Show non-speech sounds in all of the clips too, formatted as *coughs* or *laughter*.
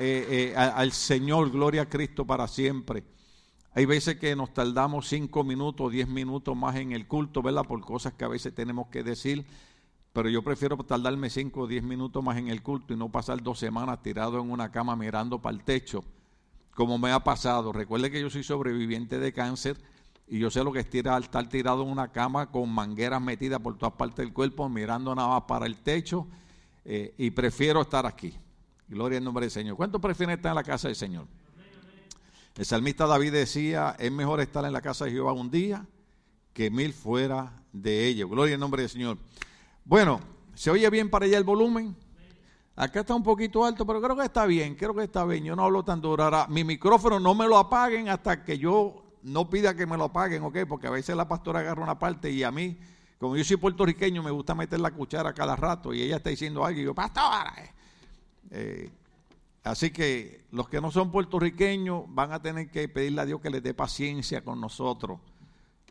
eh, eh, al Señor, gloria a Cristo para siempre. Hay veces que nos tardamos cinco minutos, diez minutos más en el culto, ¿verdad? Por cosas que a veces tenemos que decir. Pero yo prefiero tardarme cinco o diez minutos más en el culto y no pasar dos semanas tirado en una cama mirando para el techo, como me ha pasado. Recuerde que yo soy sobreviviente de cáncer y yo sé lo que es estar tirado en una cama con mangueras metidas por todas partes del cuerpo, mirando nada más para el techo, eh, y prefiero estar aquí. Gloria al nombre del Señor. ¿Cuántos prefieren estar en la casa del Señor? El salmista David decía, es mejor estar en la casa de Jehová un día que mil fuera de ellos. Gloria al nombre del Señor. Bueno, ¿se oye bien para allá el volumen? Acá está un poquito alto, pero creo que está bien, creo que está bien. Yo no hablo tan duro. Ahora, mi micrófono no me lo apaguen hasta que yo no pida que me lo apaguen, ¿ok? Porque a veces la pastora agarra una parte y a mí, como yo soy puertorriqueño, me gusta meter la cuchara cada rato y ella está diciendo algo y yo, pastora. Eh, Así que los que no son puertorriqueños van a tener que pedirle a Dios que les dé paciencia con nosotros.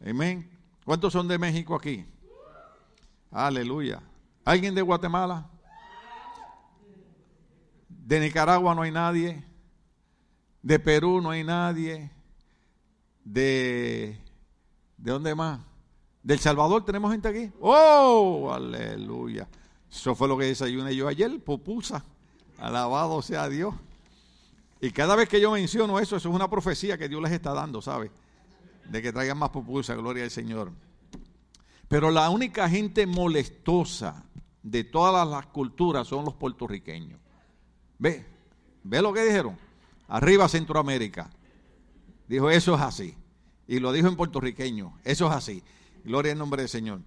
Amén. ¿Cuántos son de México aquí? Aleluya. ¿Alguien de Guatemala? De Nicaragua no hay nadie. De Perú no hay nadie. De ¿De dónde más? ¿Del Salvador tenemos gente aquí? ¡Oh! Aleluya. Eso fue lo que desayuné yo ayer, pupusa. Alabado sea Dios. Y cada vez que yo menciono eso, eso es una profecía que Dios les está dando, ¿sabe? De que traigan más pupusa, gloria al Señor. Pero la única gente molestosa de todas las culturas son los puertorriqueños. ¿Ve? ¿Ve lo que dijeron? Arriba Centroamérica. Dijo, eso es así. Y lo dijo en puertorriqueño, eso es así. Gloria al nombre del Señor.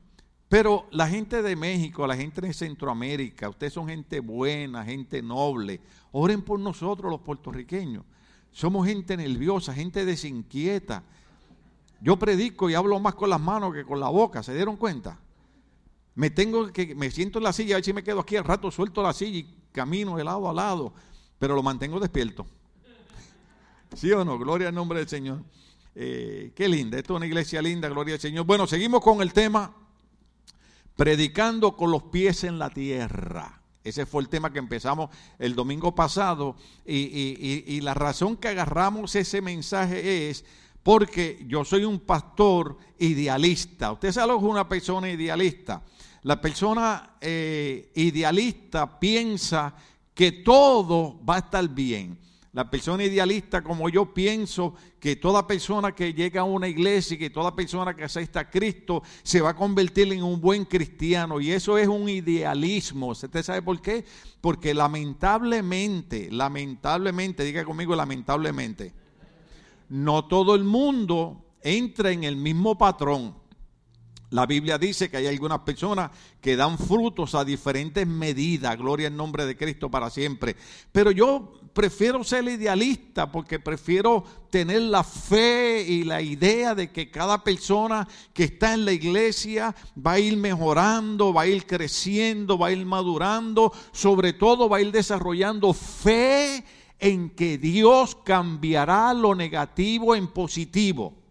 Pero la gente de México, la gente de Centroamérica, ustedes son gente buena, gente noble. Oren por nosotros los puertorriqueños. Somos gente nerviosa, gente desinquieta. Yo predico y hablo más con las manos que con la boca, ¿se dieron cuenta? Me tengo que me siento en la silla, a ver si me quedo aquí al rato suelto la silla y camino de lado a lado, pero lo mantengo despierto. *laughs* ¿Sí o no? Gloria al nombre del Señor. Eh, qué linda, esto es una iglesia linda, gloria al Señor. Bueno, seguimos con el tema predicando con los pies en la tierra. Ese fue el tema que empezamos el domingo pasado y, la razón que agarramos ese mensaje es porque yo soy un pastor idealista. Usted sabe lo que es una persona idealista. La persona eh, idealista piensa que todo va a estar bien. La persona idealista, como yo pienso que toda persona que llega a una iglesia y que toda persona que acepta a Cristo se va a convertir en un buen cristiano. Y eso es un idealismo. ¿Usted sabe por qué? Porque lamentablemente, lamentablemente, diga conmigo lamentablemente, no todo el mundo entra en el mismo patrón. La Biblia dice que hay algunas personas que dan frutos a diferentes medidas. Gloria al nombre de Cristo para siempre. Pero yo prefiero ser idealista porque prefiero tener la fe y la idea de que cada persona que está en la iglesia va a ir mejorando, va a ir creciendo, va a ir madurando, sobre todo va a ir desarrollando fe en que Dios cambiará lo negativo en positivo.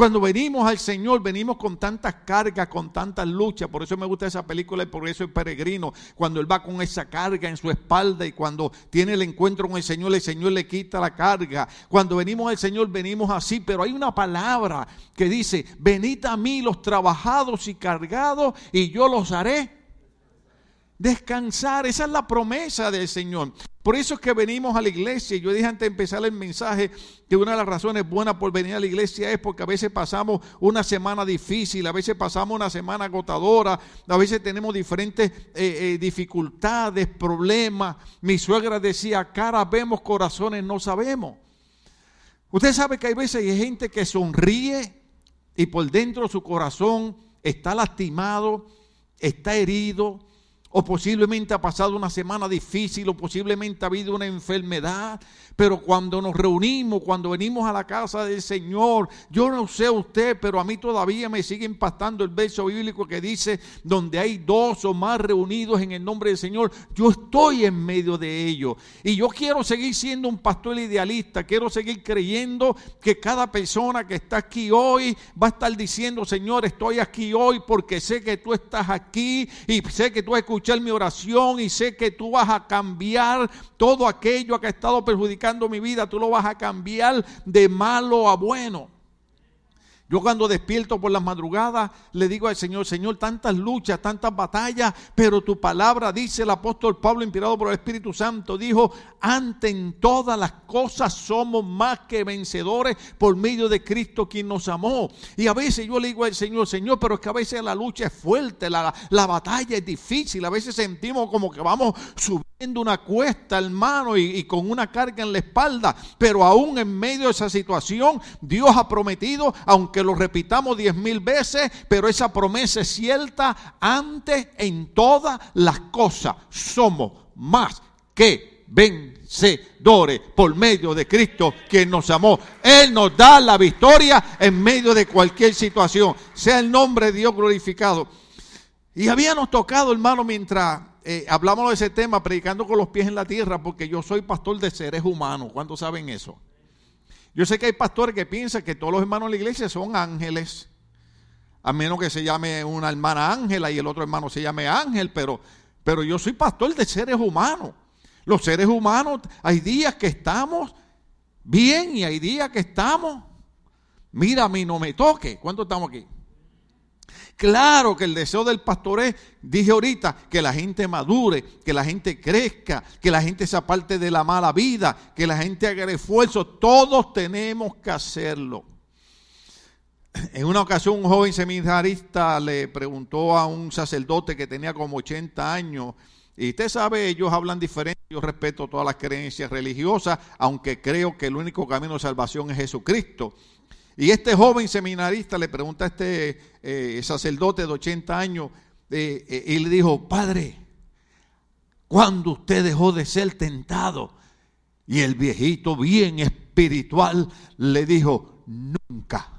Cuando venimos al Señor, venimos con tantas cargas, con tantas luchas. Por eso me gusta esa película El Progreso del Peregrino. Cuando Él va con esa carga en su espalda y cuando tiene el encuentro con el Señor, el Señor le quita la carga. Cuando venimos al Señor, venimos así. Pero hay una palabra que dice, venid a mí los trabajados y cargados y yo los haré descansar. Esa es la promesa del Señor. Por eso es que venimos a la iglesia. Yo dije antes de empezar el mensaje que una de las razones buenas por venir a la iglesia es porque a veces pasamos una semana difícil, a veces pasamos una semana agotadora, a veces tenemos diferentes eh, eh, dificultades, problemas. Mi suegra decía, cara vemos, corazones no sabemos. Usted sabe que hay veces hay gente que sonríe y por dentro su corazón está lastimado, está herido, o posiblemente ha pasado una semana difícil, o posiblemente ha habido una enfermedad, pero cuando nos reunimos, cuando venimos a la casa del Señor, yo no sé usted, pero a mí todavía me sigue impactando el verso bíblico que dice, donde hay dos o más reunidos en el nombre del Señor, yo estoy en medio de ellos. Y yo quiero seguir siendo un pastor idealista, quiero seguir creyendo que cada persona que está aquí hoy va a estar diciendo, Señor, estoy aquí hoy porque sé que tú estás aquí y sé que tú has escuchado escuchar mi oración y sé que tú vas a cambiar todo aquello que ha estado mi vida, tú lo vas a cambiar de malo a bueno. Yo cuando despierto por las madrugadas le digo al Señor, Señor, tantas luchas, tantas batallas, pero tu palabra, dice el apóstol Pablo, inspirado por el Espíritu Santo, dijo, ante en todas las cosas somos más que vencedores por medio de Cristo quien nos amó. Y a veces yo le digo al Señor, Señor, pero es que a veces la lucha es fuerte, la, la batalla es difícil, a veces sentimos como que vamos una cuesta, hermano, y, y con una carga en la espalda, pero aún en medio de esa situación, Dios ha prometido, aunque lo repitamos diez mil veces, pero esa promesa es cierta antes en todas las cosas. Somos más que vencedores por medio de Cristo quien nos amó. Él nos da la victoria en medio de cualquier situación. Sea el nombre de Dios glorificado. Y habíamos tocado, hermano, mientras eh, hablamos de ese tema, predicando con los pies en la tierra, porque yo soy pastor de seres humanos. ¿Cuántos saben eso? Yo sé que hay pastores que piensan que todos los hermanos de la iglesia son ángeles, a menos que se llame una hermana Ángela y el otro hermano se llame Ángel, pero, pero yo soy pastor de seres humanos. Los seres humanos, hay días que estamos bien y hay días que estamos, mira, a mí no me toque. ¿Cuántos estamos aquí? Claro que el deseo del pastor es, dije ahorita, que la gente madure, que la gente crezca, que la gente se aparte de la mala vida, que la gente haga esfuerzo. Todos tenemos que hacerlo. En una ocasión un joven seminarista le preguntó a un sacerdote que tenía como 80 años, y usted sabe, ellos hablan diferente, yo respeto todas las creencias religiosas, aunque creo que el único camino de salvación es Jesucristo. Y este joven seminarista le pregunta a este eh, sacerdote de 80 años eh, eh, y le dijo, Padre, ¿cuándo usted dejó de ser tentado? Y el viejito bien espiritual le dijo, nunca.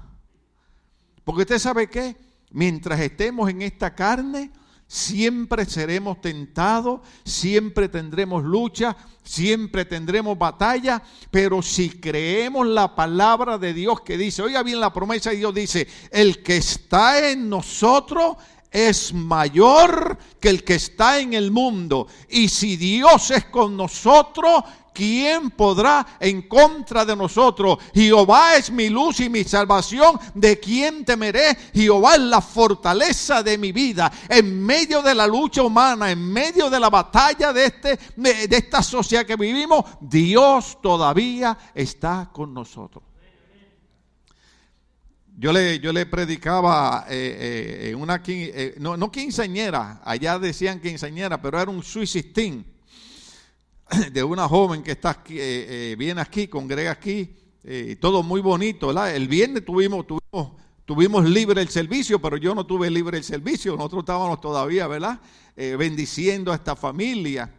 Porque usted sabe que mientras estemos en esta carne, siempre seremos tentados, siempre tendremos lucha, siempre tendremos batalla, pero si creemos la palabra de Dios que dice, oiga bien la promesa de Dios dice, el que está en nosotros es mayor que el que está en el mundo. Y si Dios es con nosotros, ¿quién podrá en contra de nosotros? Jehová es mi luz y mi salvación, ¿de quién temeré? Jehová es la fortaleza de mi vida. En medio de la lucha humana, en medio de la batalla de, este, de esta sociedad que vivimos, Dios todavía está con nosotros. Yo le, yo le predicaba eh, eh, una, eh, no, no quinceañera, allá decían quinceañera, pero era un suicistín *coughs* de una joven que está aquí, eh, eh, viene aquí, congrega aquí, eh, todo muy bonito. El viernes tuvimos, tuvimos, tuvimos libre el servicio, pero yo no tuve libre el servicio, nosotros estábamos todavía, ¿verdad? bendiciendo a esta familia.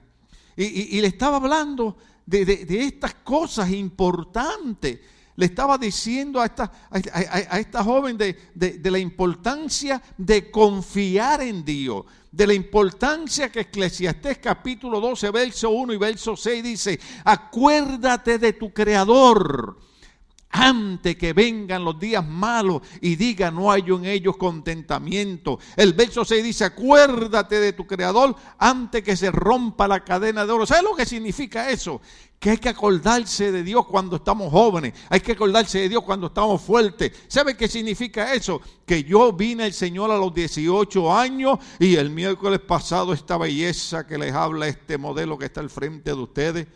Y, le estaba hablando de, de, estas cosas importantes. Le estaba diciendo a esta, a, esta joven de, de la importancia de confiar en Dios de la importancia que Eclesiastés capítulo 12, verso 1 y verso 6 dice, acuérdate de tu creador antes que vengan los días malos y diga no hay en ellos contentamiento. El verso 6 dice, acuérdate de tu creador antes que se rompa la cadena de oro. ¿Sabes lo que significa eso? Que hay que acordarse de Dios cuando estamos jóvenes, hay que acordarse de Dios cuando estamos fuertes. ¿Sabe qué significa eso? Que yo vine al Señor a los 18 años y el miércoles pasado esta belleza que les habla este modelo que está al frente de ustedes.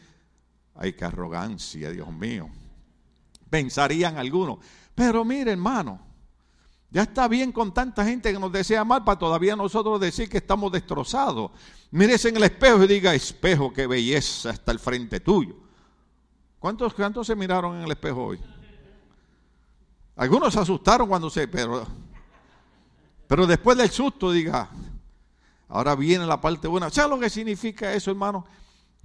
Ay, qué arrogancia, Dios mío pensarían algunos. Pero mire, hermano, ya está bien con tanta gente que nos desea mal para todavía nosotros decir que estamos destrozados. Mírese en el espejo y diga, espejo, qué belleza está al frente tuyo. ¿Cuántos, ¿Cuántos se miraron en el espejo hoy? Algunos se asustaron cuando se... Pero, pero después del susto diga, ahora viene la parte buena. ¿Sabes lo que significa eso, hermano?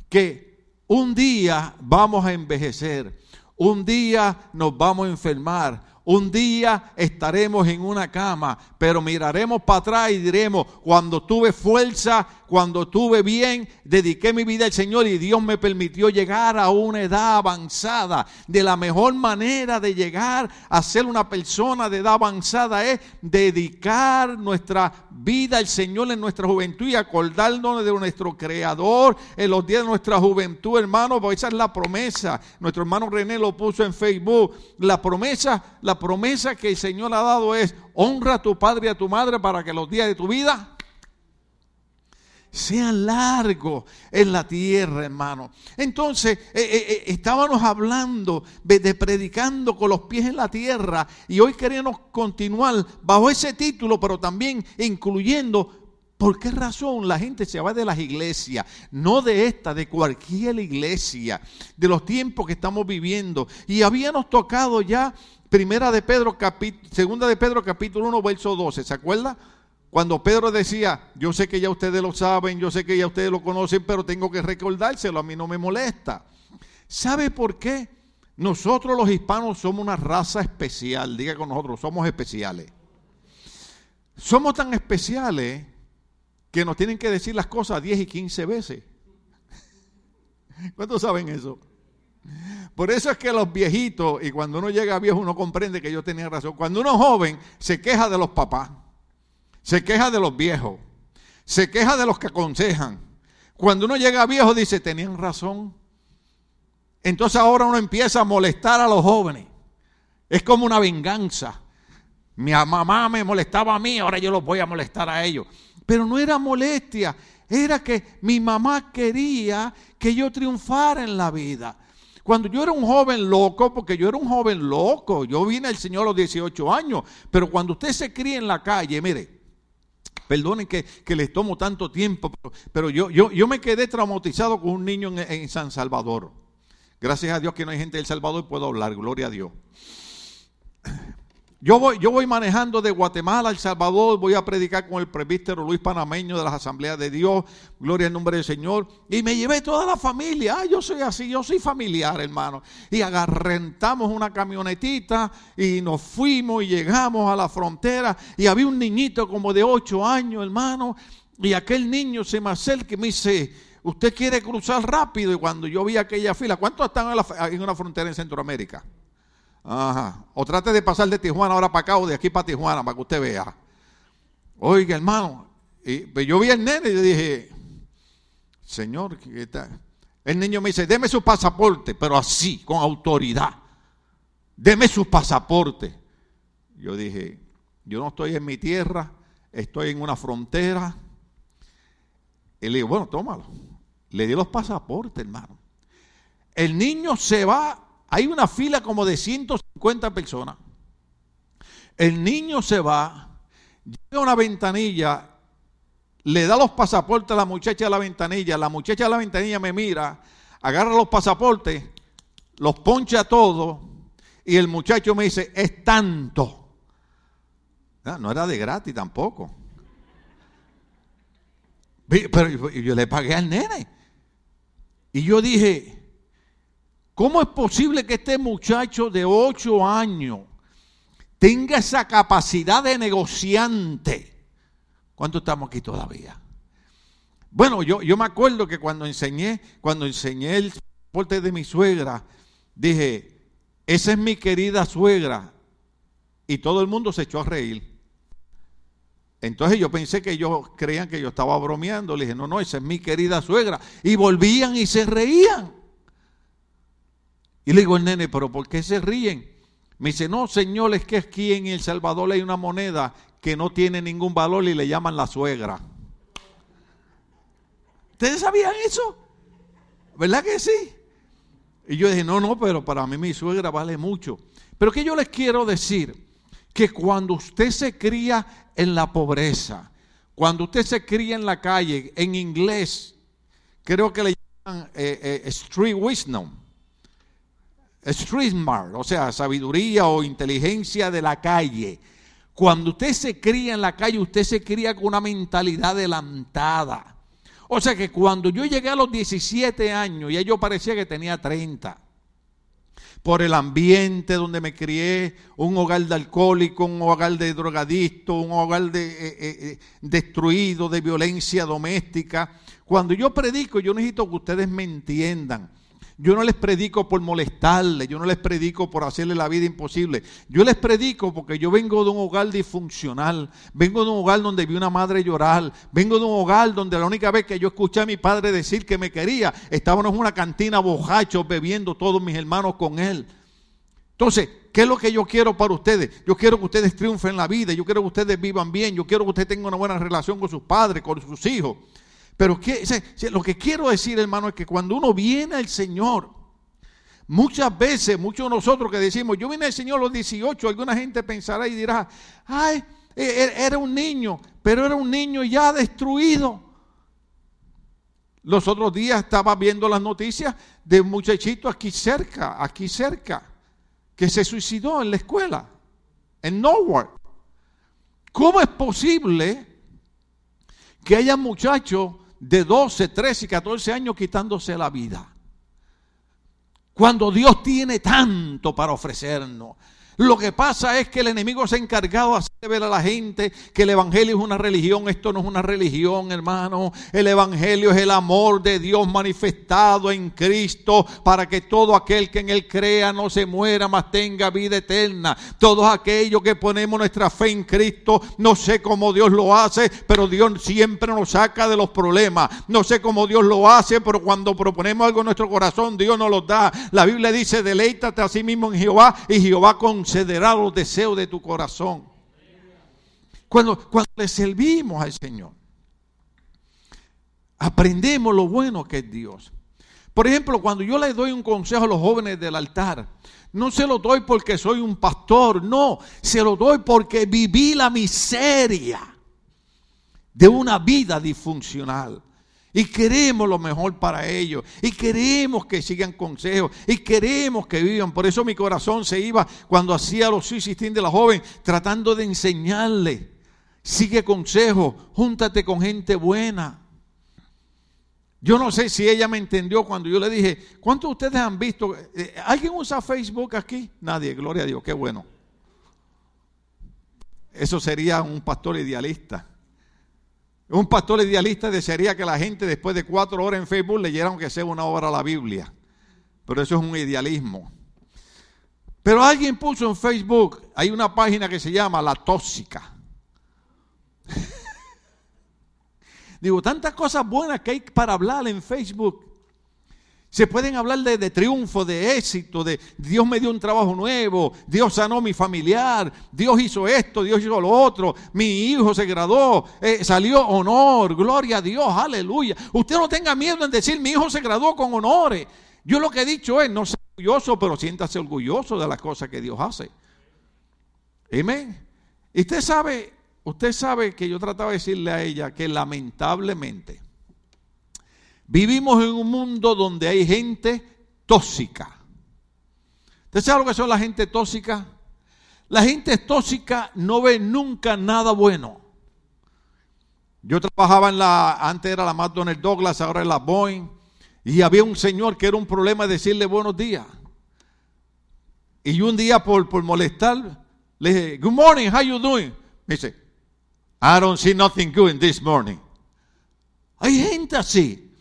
Que un día vamos a envejecer un día nos vamos a enfermar, Un día estaremos en una cama, pero miraremos para atrás y diremos, cuando tuve fuerza, cuando tuve bien, dediqué mi vida al Señor y Dios me permitió llegar a una edad avanzada. De la mejor manera de llegar a ser una persona de edad avanzada es dedicar nuestra vida al Señor en nuestra juventud y acordarnos de nuestro Creador en los días de nuestra juventud, hermano, porque esa es la promesa. Nuestro hermano René lo puso en Facebook. La promesa, la promesa que el Señor ha dado es, honra a tu padre y a tu madre para que los días de tu vida sean largos en la tierra, hermano. Entonces, eh, eh, eh, estábamos hablando de, predicando con los pies en la tierra y hoy queremos continuar bajo ese título, pero también incluyendo ¿Por qué razón la gente se va de las iglesias? No de esta, de cualquier iglesia, de los tiempos que estamos viviendo. Y habíamos tocado ya Primera de Pedro, segunda de Pedro capítulo 1, verso 12, ¿se acuerda? Cuando Pedro decía, yo sé que ya ustedes lo saben, yo sé que ya ustedes lo conocen, pero tengo que recordárselo, a mí no me molesta. ¿Sabe por qué? Nosotros los hispanos somos una raza especial, diga con nosotros, somos especiales. Somos tan especiales que nos tienen que decir las cosas 10 y 15 veces. *laughs* ¿Cuántos saben eso? Por eso es que los viejitos, y cuando uno llega viejo uno comprende que yo tenía razón, cuando uno es joven se queja de los papás se queja de los viejos, se queja de los que aconsejan. Cuando uno llega viejo dice, tenían razón. Entonces ahora uno empieza a molestar a los jóvenes. Es como una venganza. Mi mamá me molestaba a mí, ahora yo los voy a molestar a ellos. Pero no era molestia, era que mi mamá quería que yo triunfara en la vida. Cuando yo era un joven loco, porque yo era un joven loco, yo vine al Señor a los 18 años, pero cuando usted se cría en la calle, mire, Perdonen que, les tomo tanto tiempo, pero, yo, yo, yo, me quedé traumatizado con un niño en, San Salvador. Gracias a Dios que no hay gente del Salvador y puedo hablar, gloria a Dios. Yo voy, yo voy manejando de Guatemala a El Salvador, voy a predicar con el presbítero Luis Panameño de las Asambleas de Dios, gloria al nombre del Señor, y me llevé toda la familia, ah, yo soy así, yo soy familiar, hermano, y agarrentamos una camionetita y nos fuimos y llegamos a la frontera. Y había un niñito como de ocho años, hermano, y aquel niño se me acerca y me dice, usted quiere cruzar rápido, y cuando yo vi aquella fila, ¿cuántos están en, en una frontera en Centroamérica? Ajá. O trate de pasar de Tijuana ahora para acá o de aquí para Tijuana para que usted vea. Oiga, hermano. Pues yo vi al nene y dije, Señor, ¿qué tal? El niño me dice, deme su pasaporte, pero así, con autoridad. Deme su pasaporte. Yo dije, yo no estoy en mi tierra, estoy en una frontera. Y le digo, bueno, tómalo. Le di los pasaportes, hermano. El niño se va hay una fila como de 150 personas. El niño se va, llega a una ventanilla, le da los pasaportes a la muchacha de la ventanilla, la muchacha de la ventanilla me mira, agarra los pasaportes, los poncha todos y el muchacho me dice, es tanto. No, no era de gratis tampoco. Pero yo le pagué al nene. Y yo dije, ¿Cómo es posible que este muchacho de ocho años tenga esa capacidad de negociante? ¿Cuánto estamos aquí todavía? Bueno, yo, yo me acuerdo que cuando enseñé, cuando enseñé el porte de mi suegra, dije, esa es mi querida suegra. Y todo el mundo se echó a reír. Entonces yo pensé que ellos creían que yo estaba bromeando. Le dije, no, no, esa es mi querida suegra. Y volvían y se reían. Y le digo al nene, pero ¿por qué se ríen? Me dice, no, señor, es que aquí en El Salvador hay una moneda que no tiene ningún valor y le llaman la suegra. ¿Ustedes sabían eso? ¿Verdad que sí? Y yo dije, no, no, pero para mí mi suegra vale mucho. Pero que yo les quiero decir que cuando usted se cría en la pobreza, cuando usted se cría en la calle, en inglés, creo que le llaman eh, eh, street wisdom street smart, o sea, sabiduría o inteligencia de la calle. Cuando usted se cría en la calle, usted se cría con una mentalidad adelantada. O sea que cuando yo llegué a los 17 años, ya yo parecía que tenía 30. por el ambiente donde me crié, un hogar de alcohólico, un hogar de drogadicto, un hogar de, eh, eh, eh, destruido de violencia doméstica. Cuando yo predico, yo necesito que ustedes me entiendan. Yo no les predico por molestarles, yo no les predico por hacerle la vida imposible. Yo les predico porque yo vengo de un hogar disfuncional, vengo de un hogar donde vi una madre llorar, vengo de un hogar donde la única vez que yo escuché a mi padre decir que me quería, estábamos en una cantina bojachos bebiendo todos mis hermanos con él. Entonces, ¿qué es lo que yo quiero para ustedes? Yo quiero que ustedes triunfen en la vida, yo quiero que ustedes vivan bien, yo quiero que ustedes tengan una buena relación con sus padres, con sus hijos. Pero lo que quiero decir, hermano, es que cuando uno viene al Señor, muchas veces, muchos de nosotros que decimos, yo vine al Señor a los 18, alguna gente pensará y dirá, ay, e, e, era un niño, pero era un niño ya destruido. Los otros días estaba viendo las noticias de un muchachito aquí cerca, aquí cerca, que se suicidó en la escuela, en Norwalk. ¿Cómo es posible que haya muchachos de 12, 13 y 14 años quitándose la vida. Cuando Dios tiene tanto para ofrecernos. Lo que pasa es que el enemigo se ha encargado de hacer ver a la gente que el Evangelio es una religión. Esto no es una religión, hermano. El Evangelio es el amor de Dios manifestado en Cristo para que todo aquel que en Él crea no se muera, mas tenga vida eterna. Todos aquellos que ponemos nuestra fe en Cristo, no sé cómo Dios lo hace, pero Dios siempre nos saca de los problemas. No sé cómo Dios lo hace, pero cuando proponemos algo en nuestro corazón, Dios nos lo da. La Biblia dice, deleítate a sí mismo en Jehová y Jehová con concederá los deseos de tu corazón. Cuando, cuando le servimos al Señor, aprendemos lo bueno que es Dios. Por ejemplo, cuando yo le doy un consejo a los jóvenes del altar, no se lo doy porque soy un pastor, no, se lo doy porque viví la miseria de una vida disfuncional. Y queremos lo mejor para ellos. Y queremos que sigan consejos. Y queremos que vivan. Por eso mi corazón se iba cuando hacía los suicidios de la joven, tratando de enseñarle. Sigue consejo. Júntate con gente buena. Yo no sé si ella me entendió cuando yo le dije, ¿cuántos de ustedes han visto? Eh, ¿Alguien usa Facebook aquí? Nadie, gloria a Dios, qué bueno. Eso sería un pastor idealista. Un pastor idealista desearía que la gente después de cuatro horas en Facebook leyera aunque sea una obra la Biblia. Pero eso es un idealismo. Pero alguien puso en Facebook, hay una página que se llama La Tóxica. *laughs* Digo, tantas cosas buenas que hay para hablar en Facebook. Se pueden hablar de, triunfo, de éxito, de Dios me dio un trabajo nuevo, Dios sanó mi familiar, Dios hizo esto, Dios hizo lo otro, mi hijo se graduó, eh, salió honor, gloria a Dios, aleluya. Usted no tenga miedo en decir mi hijo se graduó con honores. Yo lo que he dicho es, no sea orgulloso, pero siéntase orgulloso de las cosas que Dios hace. Amén. Y usted sabe, usted sabe que yo trataba de decirle a ella que lamentablemente, Vivimos en un mundo donde hay gente tóxica. ¿Usted sabe lo que son la gente tóxica? La gente tóxica no ve nunca nada bueno. Yo trabajaba en la, antes era la McDonnell Douglas, ahora es la Boeing, y había un señor que era un problema decirle buenos días. Y un día por, por molestar, le dije, good morning, how you doing? Me dice, I don't see nothing good in this morning. Hay gente así.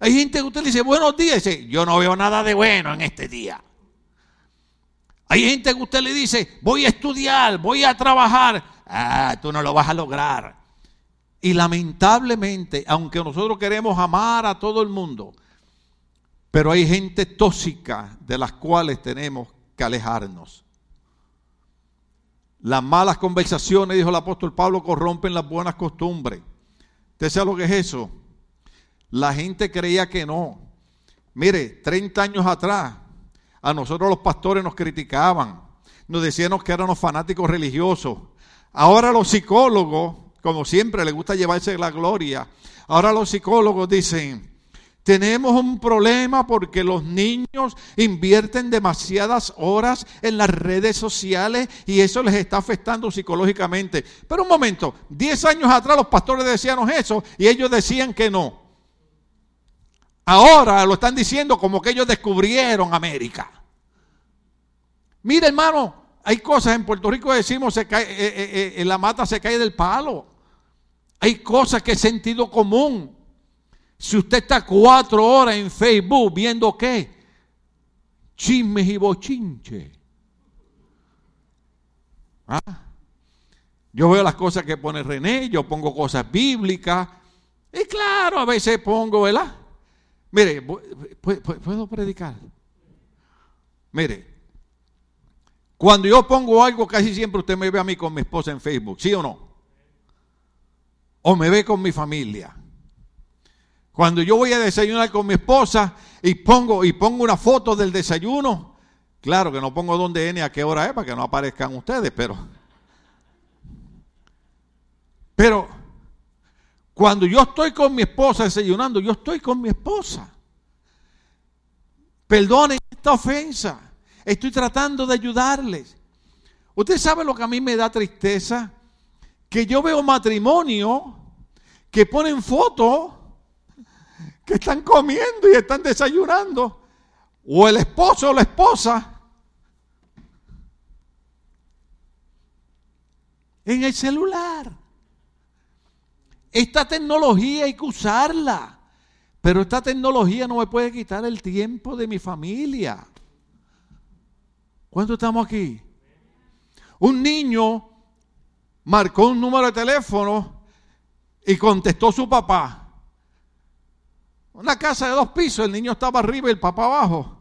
Hay gente que usted le dice buenos días y dice, yo no veo nada de bueno en este día. Hay gente que usted le dice, voy a estudiar, voy a trabajar. Ah, tú no lo vas a lograr. Y lamentablemente, aunque nosotros queremos amar a todo el mundo, pero hay gente tóxica de las cuales tenemos que alejarnos. Las malas conversaciones, dijo el apóstol Pablo, corrompen las buenas costumbres. ¿Usted sabe lo que es eso? La gente creía que no. Mire, 30 años atrás, a nosotros los pastores nos criticaban, nos decían que éramos fanáticos religiosos. Ahora los psicólogos, como siempre, les gusta llevarse la gloria. Ahora los psicólogos dicen, tenemos un problema porque los niños invierten demasiadas horas en las redes sociales y eso les está afectando psicológicamente. Pero un momento, 10 años atrás los pastores decían eso y ellos decían que no. Ahora lo están diciendo como que ellos descubrieron América. Mira, hermano, hay cosas en Puerto Rico decimos se cae, eh, eh, la mata se cae del palo. Hay cosas que es sentido común. Si usted está cuatro horas en Facebook viendo qué, chismes y bochinches. ¿Ah? Yo veo las cosas que pone René, yo pongo cosas bíblicas. Y claro, a veces pongo, ¿verdad? Mire, ¿puedo predicar? Mire, cuando yo pongo algo, casi siempre usted me ve a mí con mi esposa en Facebook, ¿sí o no? O me ve con mi familia. Cuando yo voy a desayunar con mi esposa y pongo, y pongo una foto del desayuno, claro que no pongo dónde N a qué hora es para que no aparezcan ustedes, pero pero cuando yo estoy con mi esposa desayunando, yo estoy con mi esposa. Perdonen esta ofensa. Estoy tratando de ayudarles. Usted sabe lo que a mí me da tristeza, que yo veo matrimonio que ponen fotos que están comiendo y están desayunando, o el esposo o la esposa en el celular. Esta tecnología hay que usarla. Pero esta tecnología no me puede quitar el tiempo de mi familia. ¿Cuánto estamos aquí? Un niño marcó un número de teléfono y contestó su papá. Una casa de dos pisos, el niño estaba arriba y el papá abajo.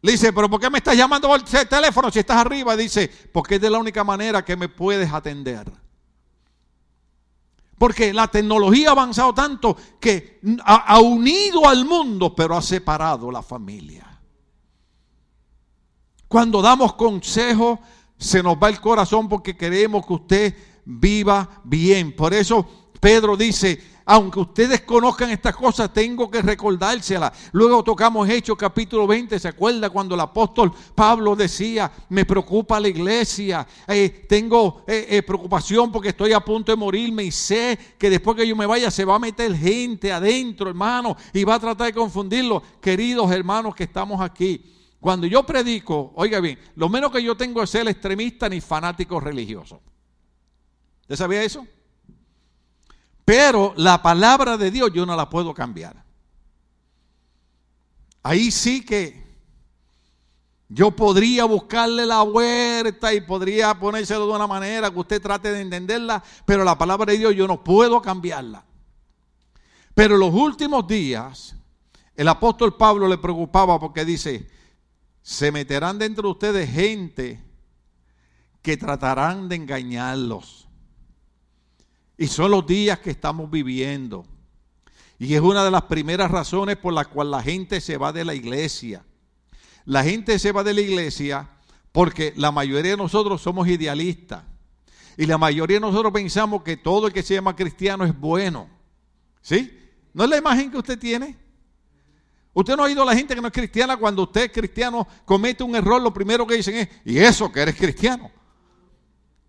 Le dice, pero ¿por qué me estás llamando por teléfono si estás arriba? Dice, porque es de la única manera que me puedes atender. Porque la tecnología ha avanzado tanto que ha, unido al mundo, pero ha separado la familia. Cuando damos consejo, se nos va el corazón porque queremos que usted viva bien. Por eso Pedro dice, aunque ustedes conozcan estas cosas, tengo que recordárselas. Luego tocamos Hechos capítulo 20, ¿se acuerda cuando el apóstol Pablo decía, me preocupa la iglesia, eh, tengo eh, eh, preocupación porque estoy a punto de morirme y sé que después que yo me vaya se va a meter gente adentro, hermano, y va a tratar de confundirlo. Queridos hermanos que estamos aquí, cuando yo predico, oiga bien, lo menos que yo tengo es ser extremista ni fanático religioso. ¿Usted sabía eso? Pero la palabra de Dios yo no la puedo cambiar. Ahí sí que yo podría buscarle la vuelta y podría ponérselo de una manera que usted trate de entenderla, pero la palabra de Dios yo no puedo cambiarla. Pero en los últimos días, el apóstol Pablo le preocupaba porque dice, se meterán dentro de ustedes gente que tratarán de engañarlos. Y son los días que estamos viviendo. Y es una de las primeras razones por las cuales la gente se va de la iglesia. La gente se va de la iglesia porque la mayoría de nosotros somos idealistas. Y la mayoría de nosotros pensamos que todo el que se llama cristiano es bueno. ¿Sí? ¿No es la imagen que usted tiene? Usted no ha oído a la gente que no es cristiana cuando usted es cristiano comete un error, lo primero que dicen es, ¿y eso que eres cristiano?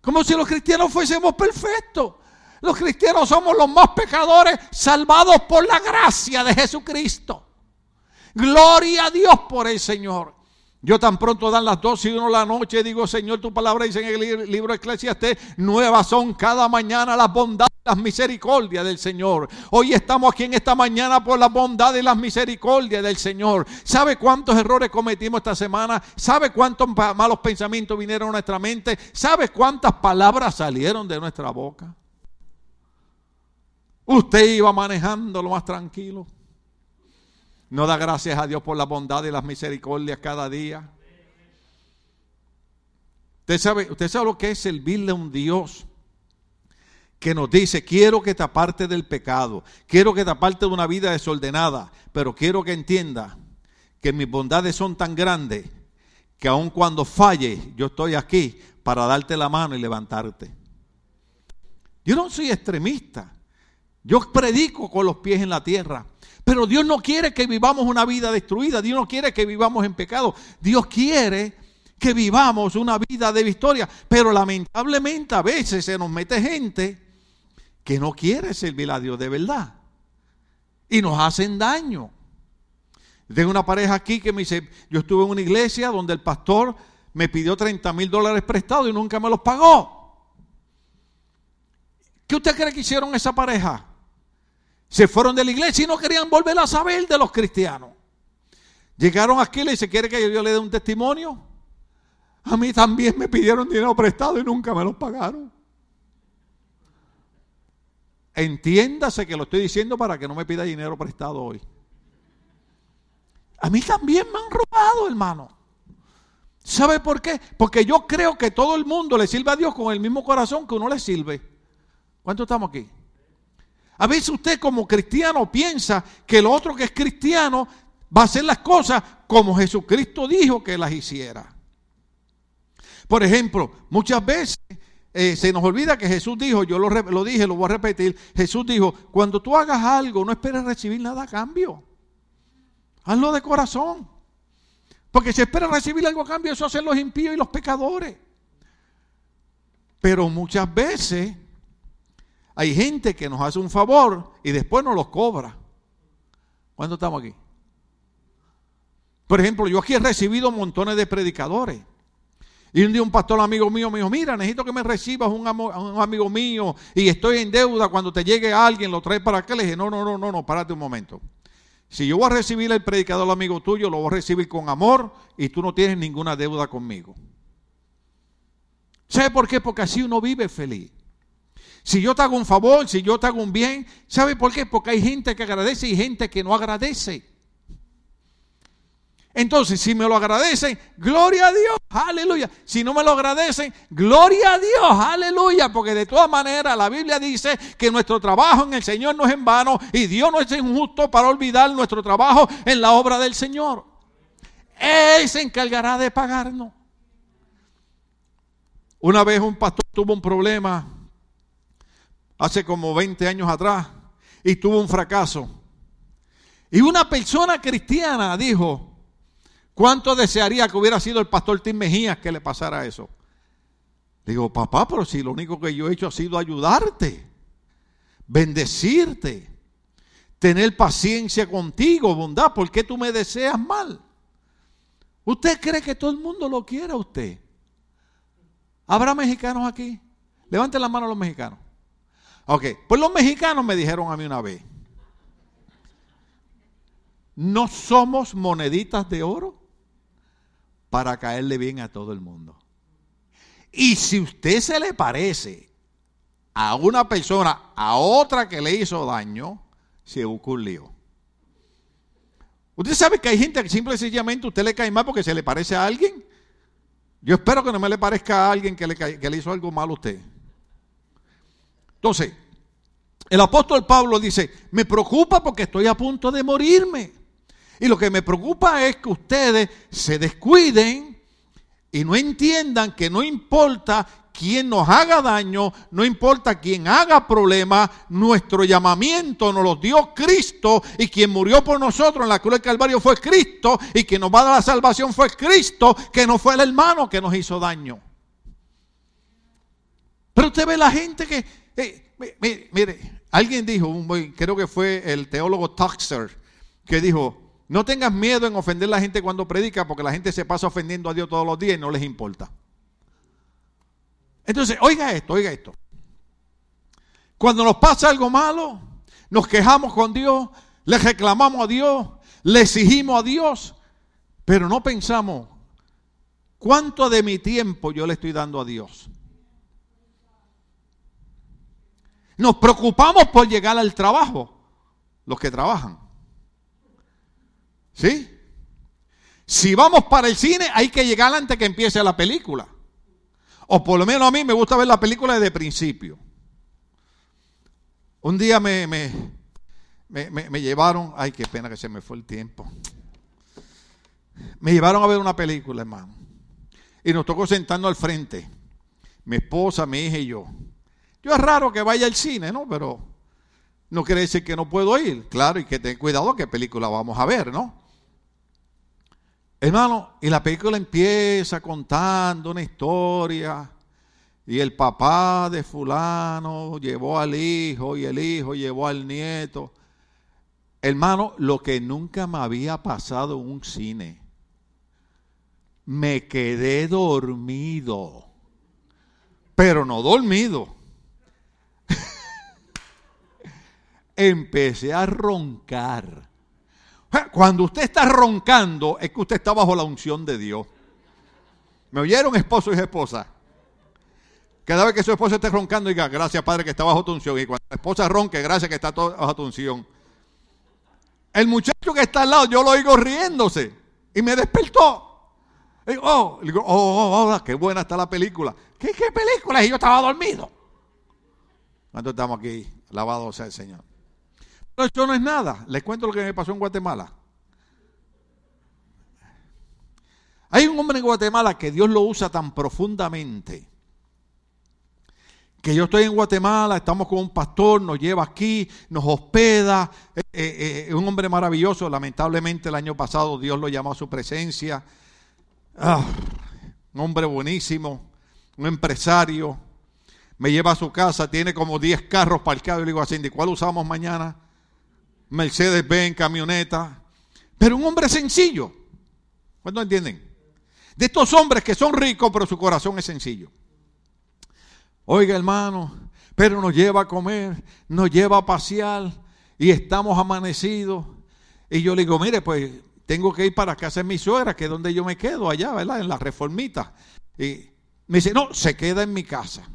Como si los cristianos fuésemos perfectos. Los cristianos somos los más pecadores salvados por la gracia de Jesucristo. Gloria a Dios por el Señor. Yo tan pronto dan las dos y uno de la noche digo, Señor, tu palabra dice en el libro de Eclesiastes, nuevas son cada mañana las bondades y las misericordias del Señor. Hoy estamos aquí en esta mañana por la bondad y las misericordias del Señor. ¿Sabe cuántos errores cometimos esta semana? ¿Sabe cuántos malos pensamientos vinieron a nuestra mente? ¿Sabe cuántas palabras salieron de nuestra boca? Usted iba manejando lo más tranquilo. No da gracias a Dios por la bondad y las misericordias cada día. Usted sabe, lo que es servirle a un Dios que nos dice, quiero que te aparte del pecado, quiero que te aparte de una vida desordenada, pero quiero que entienda que mis bondades son tan grandes que aun cuando falle, yo estoy aquí para darte la mano y levantarte. Yo no soy extremista. Yo predico con los pies en la tierra. Pero Dios no quiere que vivamos una vida destruida. Dios no quiere que vivamos en pecado. Dios quiere que vivamos una vida de victoria. Pero lamentablemente a veces se nos mete gente que no quiere servir a Dios de verdad. Y nos hacen daño. Tengo una pareja aquí que me dice, yo estuve en una iglesia donde el pastor me pidió 30 mil dólares prestados y nunca me los pagó. ¿Qué usted cree que hicieron esa pareja? Se fueron de la iglesia y no querían volver a saber de los cristianos. Llegaron aquí y le ¿quiere que yo le dé un testimonio? A mí también me pidieron dinero prestado y nunca me lo pagaron. Entiéndase que lo estoy diciendo para que no me pida dinero prestado hoy. A mí también me han robado, hermano. ¿Sabe por qué? Porque yo creo que todo el mundo le sirve a Dios con el mismo corazón que uno le sirve. ¿Cuántos estamos aquí? A veces usted como cristiano piensa que el otro que es cristiano va a hacer las cosas como Jesucristo dijo que las hiciera. Por ejemplo, muchas veces eh, se nos olvida que Jesús dijo, yo lo, lo, dije, lo voy a repetir, Jesús dijo, cuando tú hagas algo, no esperes recibir nada a cambio. Hazlo de corazón. Porque si esperas recibir algo a cambio, eso hacen los impíos y los pecadores. Pero muchas veces hay gente que nos hace un favor y después nos los cobra. ¿Cuándo estamos aquí? Por ejemplo, yo aquí he recibido montones de predicadores. Y un día un pastor amigo mío me dijo, mira, necesito que me recibas un, amigo mío y estoy en deuda, cuando te llegue alguien lo trae para acá. Le dije, no, no, no, no, no, párate un momento. Si yo voy a recibir el predicador amigo tuyo, lo voy a recibir con amor y tú no tienes ninguna deuda conmigo. ¿Sabe por qué? Porque así uno vive feliz. Si yo te hago un favor, si yo te hago un bien, ¿sabe por qué? Porque hay gente que agradece y gente que no agradece. Entonces, si me lo agradecen, gloria a Dios, aleluya. Si no me lo agradecen, gloria a Dios, aleluya. Porque de todas maneras la Biblia dice que nuestro trabajo en el Señor no es en vano y Dios no es injusto para olvidar nuestro trabajo en la obra del Señor. Él se encargará de pagarnos. Una vez un pastor tuvo un problema hace como 20 años atrás y tuvo un fracaso. Y una persona cristiana dijo, ¿Cuánto desearía que hubiera sido el pastor Tim Mejías que le pasara eso? Digo, papá, pero si lo único que yo he hecho ha sido ayudarte, bendecirte, tener paciencia contigo, bondad, ¿por qué tú me deseas mal? ¿Usted cree que todo el mundo lo quiere a usted? ¿Habrá mexicanos aquí? Levanten la mano los mexicanos. Ok, pues los mexicanos me dijeron a mí una vez, no somos moneditas de oro para caerle bien a todo el mundo. Y si usted se le parece a una persona, a otra que le hizo daño, se ocurrió. Usted sabe que hay gente que simple y sencillamente usted le cae mal porque se le parece a alguien. Yo espero que no me le parezca a alguien que le, que le hizo algo mal a usted. Entonces, el apóstol Pablo dice, me preocupa porque estoy a punto de morirme. Y lo que me preocupa es que ustedes se descuiden y no entiendan que no importa quién nos haga daño, no importa quién haga problemas, nuestro llamamiento nos lo dio Cristo y quien murió por nosotros en la cruz del Calvario fue Cristo y quien nos va a dar la salvación fue Cristo, que no fue el hermano que nos hizo daño. Pero usted ve la gente que, mire, alguien dijo, creo que fue el teólogo Tuxer, que dijo, no tengas miedo en ofender a la gente cuando predica, porque la gente se pasa ofendiendo a Dios todos los días y no les importa. Entonces, oiga esto, oiga esto. Cuando nos pasa algo malo, nos quejamos con Dios, le reclamamos a Dios, le exigimos a Dios, pero no pensamos cuánto de mi tiempo yo le estoy dando a Dios. Nos preocupamos por llegar al trabajo, los que trabajan. ¿Sí? Si vamos para el cine, hay que llegar antes que empiece la película. O por lo menos a mí me gusta ver la película desde principio. Un día me, me, me, llevaron, ay, qué pena que se me fue el tiempo. Me llevaron a ver una película, hermano. Y nos tocó sentando al frente. Mi esposa, mi hija y yo. Yo es raro que vaya al cine, ¿no? Pero no quiere decir que no puedo ir. Claro, y que ten cuidado qué película vamos a ver, ¿no? Hermano, y la película empieza contando una historia. Y el papá de fulano llevó al hijo y el hijo llevó al nieto. Hermano, lo que nunca me había pasado en un cine. Me quedé dormido. Pero no dormido. Empecé a roncar. Cuando usted está roncando, es que usted está bajo la unción de Dios. ¿Me oyeron, esposo y esposa? Cada vez que su esposa esté roncando, diga, gracias Padre que está bajo tu unción. Y cuando la esposa ronque, gracias que está bajo tu unción. El muchacho que está al lado, yo lo oigo riéndose. Y me despertó. Y, oh, digo, oh, oh, oh, qué buena está la película. ¿Qué, qué película? Y yo estaba dormido. ¿Cuánto estamos aquí? Alabado sea el Señor. Eso no es nada. Les cuento lo que me pasó en Guatemala. Hay un hombre en Guatemala que Dios lo usa tan profundamente que yo estoy en Guatemala, estamos con un pastor, nos lleva aquí, nos hospeda, eh, eh, eh, un hombre maravilloso, lamentablemente el año pasado Dios lo llamó a su presencia, ah, un hombre buenísimo, un empresario, me lleva a su casa, tiene como 10 carros parqueados, y le digo a Cindy, ¿cuál usamos mañana? Mercedes Benz, camioneta, pero un hombre sencillo, ¿cuántos entienden? De estos hombres que son ricos, pero su corazón es sencillo. Oiga, hermano, pero nos lleva a comer, nos lleva a pasear y estamos amanecidos. Y yo le digo, mire, pues tengo que ir para casa de mi suegra, que es donde yo me quedo, allá, ¿verdad? En la reformita. Y me dice, no, se queda en mi casa.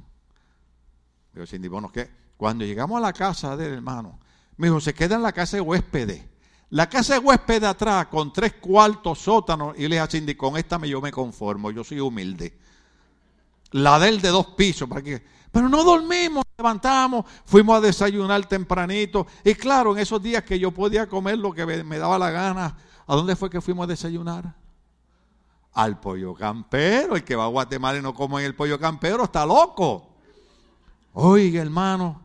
Yo Cindy, bueno, que cuando llegamos a la casa del hermano, me dijo, se queda en la casa de huéspedes. La casa de huéspedes atrás, con tres cuartos sótanos, y le dije a Cindy, con esta yo me conformo, yo soy humilde la del de dos pisos. Para que, pero no dormimos, levantamos, fuimos a desayunar tempranito. Y claro, en esos días que yo podía comer lo que me, daba la gana, ¿a dónde fue que fuimos a desayunar? Al pollo campero. El que va a Guatemala y no come el pollo campero está loco. Oiga, hermano.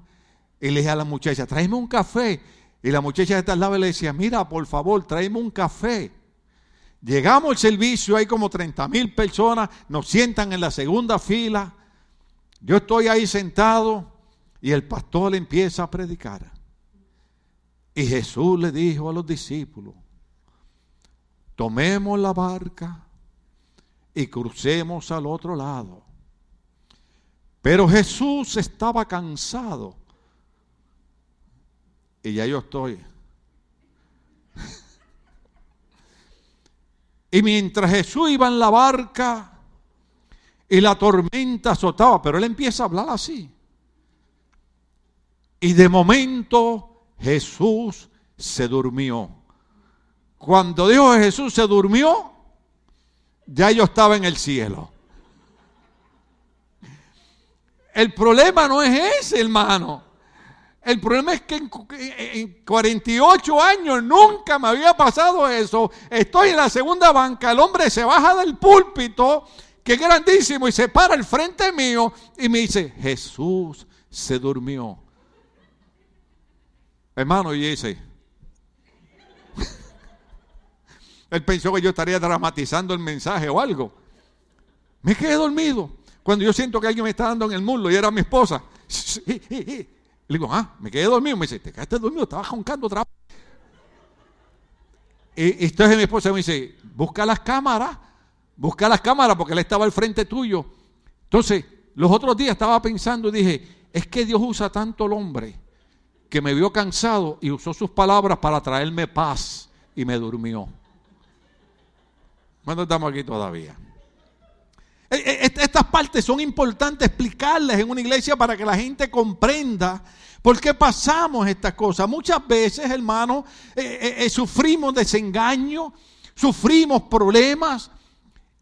Y le dije a la muchacha, tráeme un café. Y la muchacha de al lado le decía, mira, por favor, tráeme un café. Llegamos al servicio, hay como 30 mil personas, nos sientan en la segunda fila. Yo estoy ahí sentado y el pastor empieza a predicar. Y Jesús le dijo a los discípulos, tomemos la barca y crucemos al otro lado. Pero Jesús estaba cansado. Y ya yo estoy. Y mientras Jesús iba en la barca y la tormenta azotaba, pero él empieza a hablar así. Y de momento Jesús se durmió. Cuando dijo Jesús se durmió, ya yo estaba en el cielo. El problema no es ese, hermano. El problema es que en, 48 años nunca me había pasado eso. Estoy en la segunda banca, el hombre se baja del púlpito, que es grandísimo, y se para al frente mío y me dice, Jesús se durmió. Hermano, y dice, *laughs* él pensó que yo estaría dramatizando el mensaje o algo. Me quedé dormido. Cuando yo siento que alguien me está dando en el muslo y era mi esposa. *laughs* Le digo, ah, me quedé dormido. Me dice, ¿te quedaste dormido? Estaba roncando otra y, entonces mi esposa me dice, busca las cámaras, busca las cámaras porque él estaba al frente tuyo. Entonces, los otros días estaba pensando y dije, es que Dios usa tanto al hombre que me vio cansado y usó sus palabras para traerme paz y me durmió. ¿Cuándo estamos aquí todavía? E, e, estas partes son importantes explicarles en una iglesia para que la gente comprenda por qué pasamos estas cosas. Muchas veces, hermano, eh, eh, sufrimos desengaño, sufrimos problemas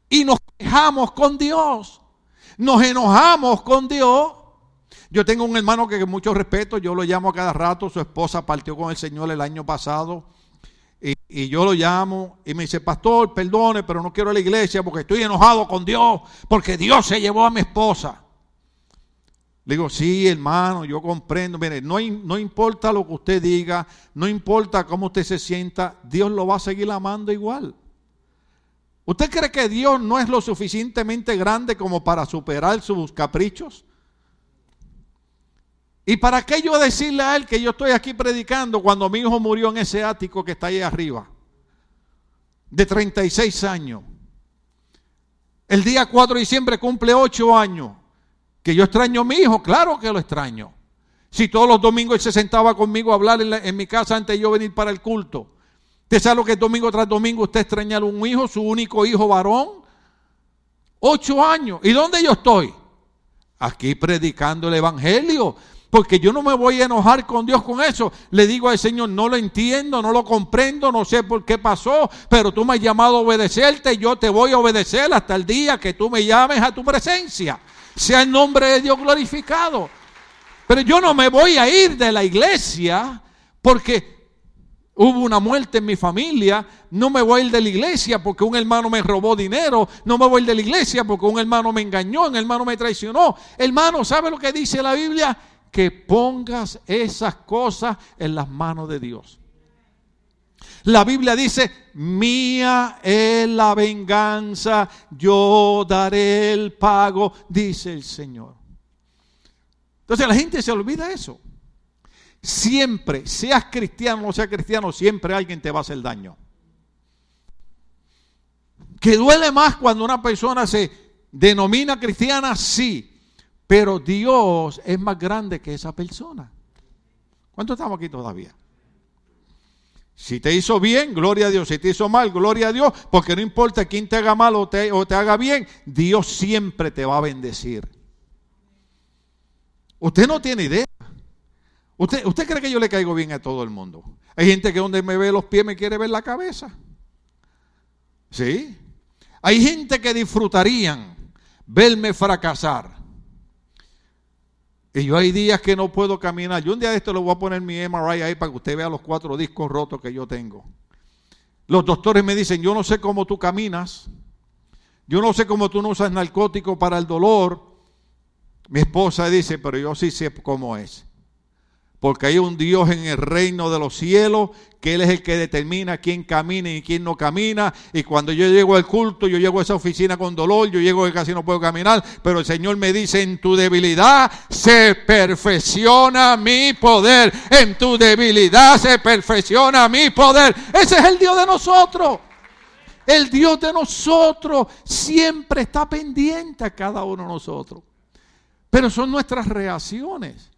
y nos quejamos con Dios. Nos enojamos con Dios. Yo tengo un hermano que con mucho respeto, yo lo llamo a cada rato, su esposa partió con el Señor el año pasado. Y, yo lo llamo y me dice, pastor, perdone, pero no quiero a la iglesia porque estoy enojado con Dios, porque Dios se llevó a mi esposa. Le digo, sí, hermano, yo comprendo. Mire, no, no importa lo que usted diga, no importa cómo usted se sienta, Dios lo va a seguir amando igual. ¿Usted cree que Dios no es lo suficientemente grande como para superar sus caprichos? ¿Y para qué yo decirle a él que yo estoy aquí predicando cuando mi hijo murió en ese ático que está ahí arriba? De 36 años. El día 4 de diciembre cumple 8 años. Que yo extraño a mi hijo, claro que lo extraño. Si todos los domingos él se sentaba conmigo a hablar en, mi casa antes de yo venir para el culto. ¿Usted sabe lo que domingo tras domingo usted extrañar un hijo, su único hijo varón? Ocho años. ¿Y dónde yo estoy? Aquí predicando el Evangelio. Porque yo no me voy a enojar con Dios con eso. Le digo al Señor, no lo entiendo, no lo comprendo, no sé por qué pasó, pero tú me has llamado a obedecerte y yo te voy a obedecer hasta el día que tú me llames a tu presencia. Sea el nombre de Dios glorificado. Pero yo no me voy a ir de la iglesia porque hubo una muerte en mi familia, no me voy a ir de la iglesia porque un hermano me robó dinero, no me voy a ir de la iglesia porque un hermano me engañó, un hermano me traicionó. Hermano, ¿sabe lo que dice la Biblia? Que pongas esas cosas en las manos de Dios. La Biblia dice, mía es la venganza, yo daré el pago, dice el Señor. Entonces la gente se olvida eso. Siempre, seas cristiano o no seas cristiano, siempre alguien te va a hacer daño. Que duele más cuando una persona se denomina cristiana, sí, pero Dios es más grande que esa persona. ¿Cuánto estamos aquí todavía? Si te hizo bien, gloria a Dios. Si te hizo mal, gloria a Dios. Porque no importa quién te haga mal o te, o te haga bien, Dios siempre te va a bendecir. Usted no tiene idea. ¿Usted, ¿Usted cree que yo le caigo bien a todo el mundo? Hay gente que donde me ve los pies me quiere ver la cabeza. ¿Sí? Hay gente que disfrutarían verme fracasar. Y yo hay días que no puedo caminar. Yo un día de esto le voy a poner mi MRI ahí para que usted vea los cuatro discos rotos que yo tengo. Los doctores me dicen, yo no sé cómo tú caminas. Yo no sé cómo tú no usas narcótico para el dolor. Mi esposa dice, pero yo sí sé cómo es. Porque hay un Dios en el reino de los cielos, que Él es el que determina quién camina y quién no camina. Y cuando yo llego al culto, yo llego a esa oficina con dolor, yo llego que casi no puedo caminar, pero el Señor me dice, en tu debilidad se perfecciona mi poder. En tu debilidad se perfecciona mi poder. Ese es el Dios de nosotros. El Dios de nosotros siempre está pendiente a cada uno de nosotros. Pero son nuestras reacciones.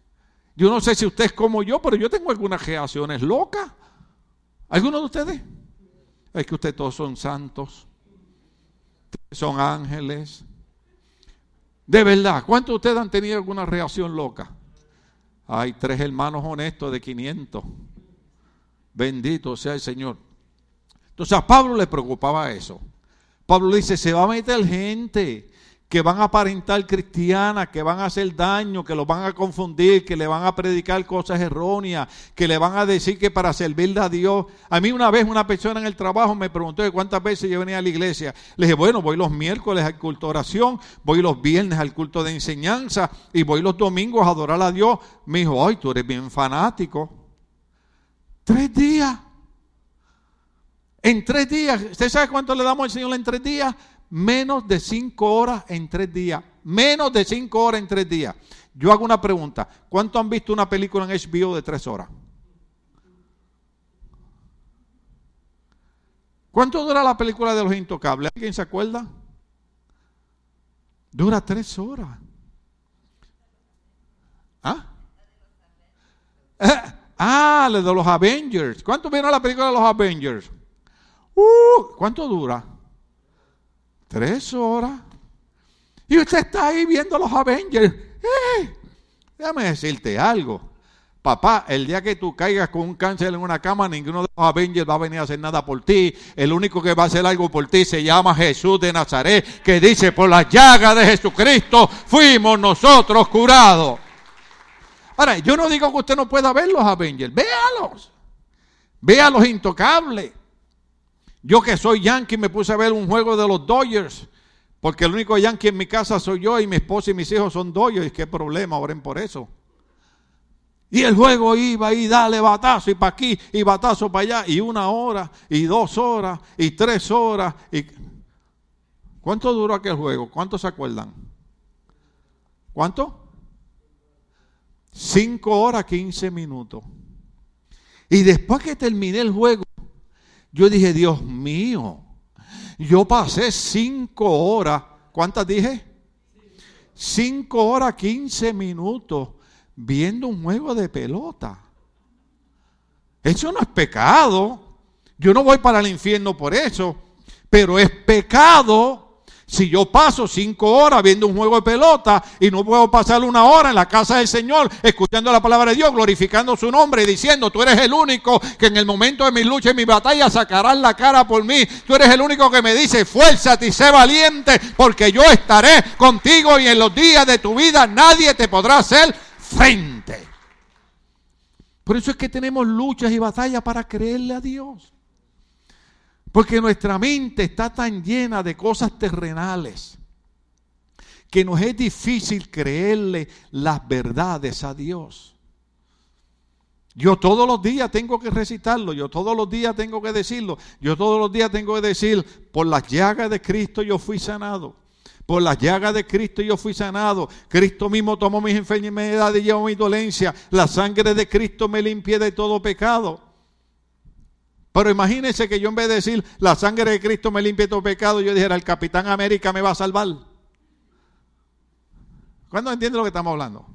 Yo no sé si usted es como yo, pero yo tengo algunas reacciones locas. ¿Alguno de ustedes? Es que ustedes todos son santos. Son ángeles. De verdad, ¿cuántos de ustedes han tenido alguna reacción loca? Hay tres hermanos honestos de 500. Bendito sea el Señor. Entonces a Pablo le preocupaba eso. Pablo dice, se va a meter gente que van a aparentar cristianas, que van a hacer daño, que los van a confundir, que le van a predicar cosas erróneas, que le van a decir que para servirle a Dios. A mí una vez una persona en el trabajo me preguntó de cuántas veces yo venía a la iglesia. Le dije, bueno, voy los miércoles al culto de oración, voy los viernes al culto de enseñanza y voy los domingos a adorar a Dios. Me dijo, ay, tú eres bien fanático. Tres días. En tres días, ¿usted sabe cuánto le damos al Señor en tres días? Menos de cinco horas en tres días. Menos de cinco horas en tres días. Yo hago una pregunta. ¿Cuánto han visto una película en HBO de tres horas? ¿Cuánto dura la película de los intocables? ¿Alguien se acuerda? Dura tres horas. ¿Ah? ah, la de los Avengers. ¿Cuánto vieron la película de los Avengers? Uh, ¿Cuánto dura? Tres horas. Y usted está ahí viendo los Avengers. ¡Eh! Déjame decirte algo. Papá, el día que tú caigas con un cáncer en una cama, ninguno de los Avengers va a venir a hacer nada por ti. El único que va a hacer algo por ti se llama Jesús de Nazaret, que dice, por la llaga de Jesucristo fuimos nosotros curados. Ahora, yo no digo que usted no pueda ver los Avengers, véalos. Vea los intocables. Yo que soy yankee me puse a ver un juego de los Dodgers, porque el único yankee en mi casa soy yo y mi esposa y mis hijos son Dodgers. ¿Qué problema? Oren por eso. Y el juego iba y dale batazo y para aquí y batazo para allá y una hora y dos horas y tres horas. Y... ¿Cuánto duró aquel juego? ¿Cuántos se acuerdan? ¿Cuánto? 5 horas 15 minutos. Y después que terminé el juego, yo dije, Dios mío, yo pasé 5 horas, ¿cuántas dije? 5 horas 15 minutos viendo un juego de pelota. Eso no es pecado. Yo no voy para el infierno por eso, pero es pecado si yo paso cinco horas viendo un juego de pelota y no puedo pasar una hora en la casa del Señor escuchando la palabra de Dios, glorificando su nombre y diciendo, tú eres el único que en el momento de mi lucha y mi batalla sacarás la cara por mí. Tú eres el único que me dice, fuérzate y sé valiente porque yo estaré contigo y en los días de tu vida nadie te podrá hacer frente. Por eso es que tenemos luchas y batallas para creerle a Dios. Porque nuestra mente está tan llena de cosas terrenales que nos es difícil creerle las verdades a Dios. Yo todos los días tengo que recitarlo, yo todos los días tengo que decirlo, yo todos los días tengo que decir, por las llagas de Cristo yo fui sanado. Por las llagas de Cristo yo fui sanado. Cristo mismo tomó mis enfermedades y llevó mi dolencia. La sangre de Cristo me limpia de todo pecado. Pero imagínense que yo en vez de decir la sangre de Cristo me limpia todo pecado, yo dijera el Capitán América me va a salvar. ¿Cuándo entiende lo que estamos hablando?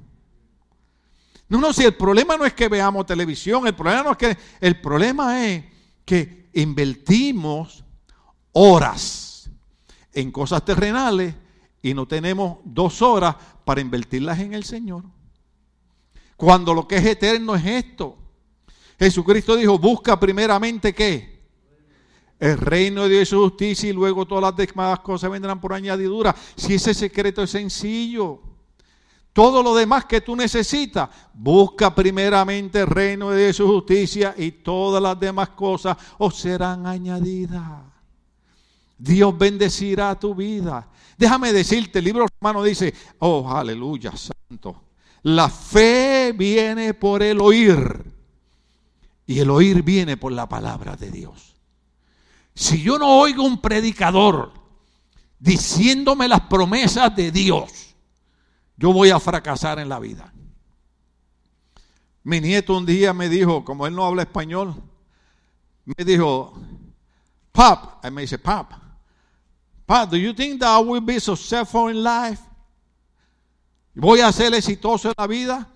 No, no, si el problema no es que veamos televisión, el problema no es que, el problema es que invertimos horas en cosas terrenales y no tenemos dos horas para invertirlas en el Señor. Cuando lo que es eterno es esto. Jesucristo dijo, busca primeramente qué? El reino de su justicia y luego todas las demás cosas vendrán por añadidura. Si ese secreto es sencillo. Todo lo demás que tú necesitas, busca primeramente el reino de su justicia y todas las demás cosas os serán añadidas. Dios bendecirá tu vida. Déjame decirte, el libro romano dice, oh, aleluya, santo. La fe viene por el oír y el oír viene por la palabra de Dios. Si yo no oigo un predicador diciéndome las promesas de Dios, yo voy a fracasar en la vida. Mi nieto un día me dijo, como él no habla español, me dijo, Pap, y me dice, Pap, Pap, do you think that I will be successful in life? ¿Voy a ser exitoso en la vida?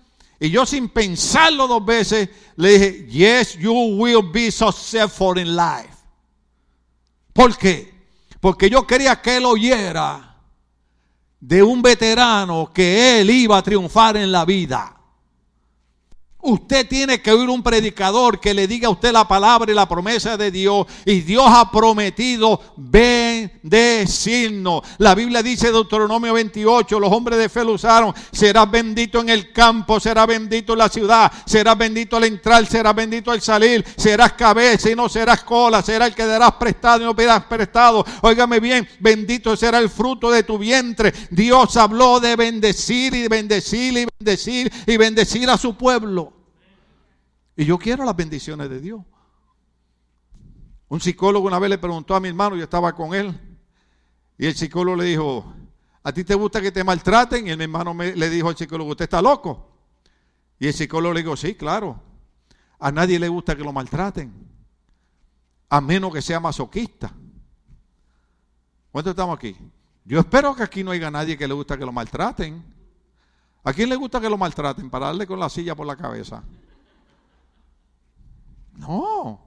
Y yo sin pensarlo dos veces le dije, yes, you will be successful in life. ¿Por qué? Porque yo quería que él oyera de un veterano que él iba a triunfar en la vida. Usted tiene que oír un predicador que le diga a usted la palabra y la promesa de Dios. Y Dios ha prometido bendecirnos. La Biblia dice Deuteronomio 28, los hombres de fe lo usaron. Serás bendito en el campo, serás bendito en la ciudad, serás bendito al entrar, serás bendito al salir, serás cabeza y no serás cola, será el que darás prestado y no pedirás prestado. Óigame bien, bendito será el fruto de tu vientre. Dios habló de bendecir y bendecir y bendecir y bendecir a su pueblo. Y yo quiero las bendiciones de Dios. Un psicólogo una vez le preguntó a mi hermano, yo estaba con él, y el psicólogo le dijo, ¿a ti te gusta que te maltraten? Y el hermano le dijo al psicólogo, ¿usted está loco? Y el psicólogo le dijo, sí, claro. A nadie le gusta que lo maltraten, a menos que sea masoquista. ¿Cuántos estamos aquí? Yo espero que aquí no haya nadie que le gusta que lo maltraten. ¿A quién le gusta que lo maltraten? Para darle con la silla por la cabeza. No.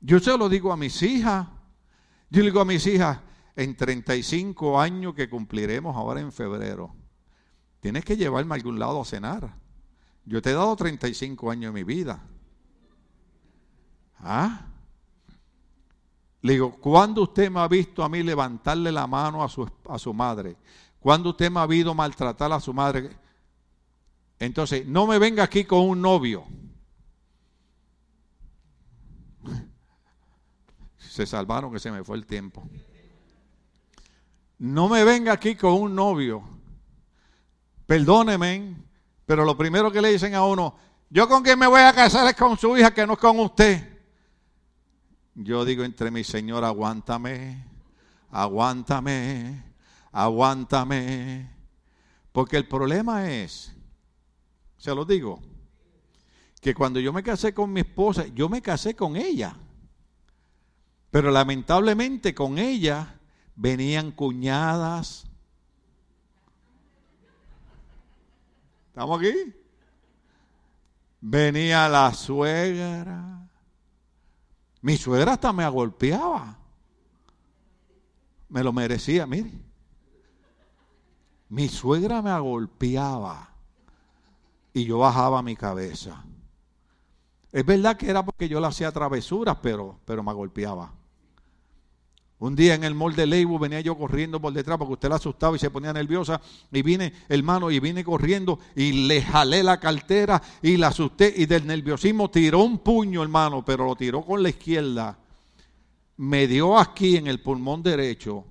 Yo se lo digo a mis hijas. Yo le digo a mis hijas, en 35 años que cumpliremos ahora en febrero, tienes que llevarme a algún lado a cenar. Yo te he dado 35 años en mi vida. ¿Ah? Le digo, ¿cuándo usted me ha visto a mí levantarle la mano a su, a su madre? ¿Cuándo usted me ha visto maltratar a su madre? Entonces, no me venga aquí con un novio. Se salvaron que se me fue el tiempo. No me venga aquí con un novio. Perdóneme, pero lo primero que le dicen a uno, yo con quien me voy a casar es con su hija, que no es con usted. Yo digo entre mi Señor, aguántame, aguántame, aguántame. Porque el problema es Se lo digo. Que cuando yo me casé con mi esposa, yo me casé con ella. Pero lamentablemente con ella venían cuñadas. ¿Estamos aquí? Venía la suegra. Mi suegra hasta me agolpeaba. Me lo merecía, mire. Mi suegra me agolpeaba y yo bajaba mi cabeza. Es verdad que era porque yo le hacía travesuras, pero, pero me golpeaba. Un día en el mall de Leibu venía yo corriendo por detrás porque usted la asustaba y se ponía nerviosa. Y vine, hermano, y vine corriendo y le jalé la cartera y la asusté. Y del nerviosismo tiró un puño, hermano, pero lo tiró con la izquierda. Me dio aquí en el pulmón derecho.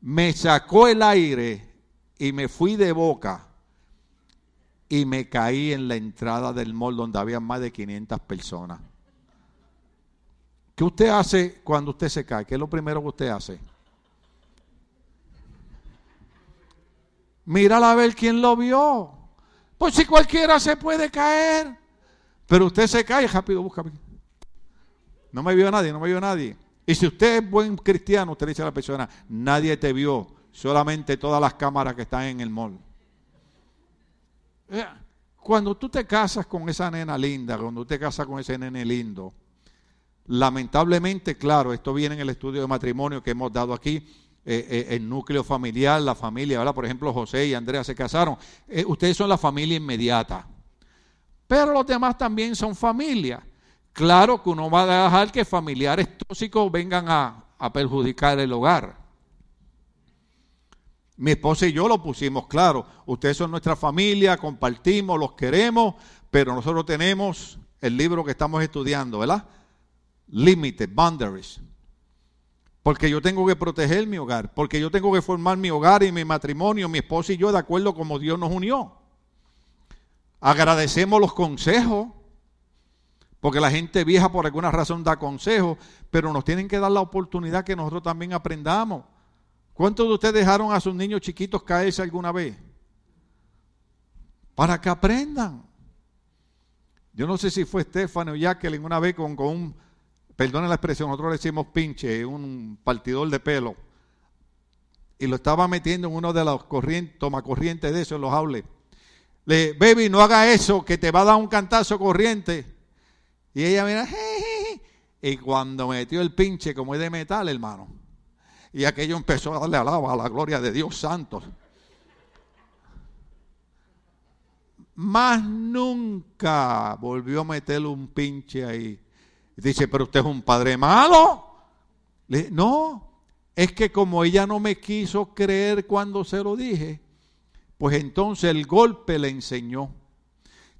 Me sacó el aire y me fui de boca. Y me caí en la entrada del mall donde había más de 500 personas. ¿Qué usted hace cuando usted se cae? ¿Qué es lo primero que usted hace? Mírala a ver quién lo vio. Pues si cualquiera se puede caer. Pero usted se cae, rápido, busca. No me vio nadie, no me vio nadie. Y si usted es buen cristiano, usted dice a la persona, nadie te vio, solamente todas las cámaras que están en el mall. Cuando tú te casas con esa nena linda, cuando usted te casas con ese nene lindo, Lamentablemente, claro, esto viene en el estudio de matrimonio que hemos dado aquí, eh, eh, el núcleo familiar, la familia, ¿verdad? Por ejemplo, José y Andrea se casaron. Eh, ustedes son la familia inmediata. Pero los demás también son familia. Claro que uno va a dejar que familiares tóxicos vengan a, a perjudicar el hogar. Mi esposa y yo lo pusimos claro. Ustedes son nuestra familia, compartimos, los queremos, pero nosotros tenemos el libro que estamos estudiando, ¿verdad? Límites, boundaries. Porque yo tengo que proteger mi hogar, porque yo tengo que formar mi hogar y mi matrimonio, mi esposa y yo de acuerdo como Dios nos unió. Agradecemos los consejos, porque la gente vieja por alguna razón da consejos, pero nos tienen que dar la oportunidad que nosotros también aprendamos. ¿Cuántos de ustedes dejaron a sus niños chiquitos caerse alguna vez? Para que aprendan. Yo no sé si fue Estefano o Jacqueline una vez con, con un perdone la expresión, nosotros le decimos pinche, un partidor de pelo, y lo estaba metiendo en uno de los corrientes, toma corriente de eso, en los hables. Le, baby, no haga eso, que te va a dar un cantazo corriente. Y ella mira, y cuando metió el pinche, como es de metal, hermano, y aquello empezó a darle alaba a la gloria de Dios santo. Más nunca volvió a meterle un pinche ahí. Dice, pero usted es un padre malo. Le, no, es que como ella no me quiso creer cuando se lo dije, pues entonces el golpe le enseñó.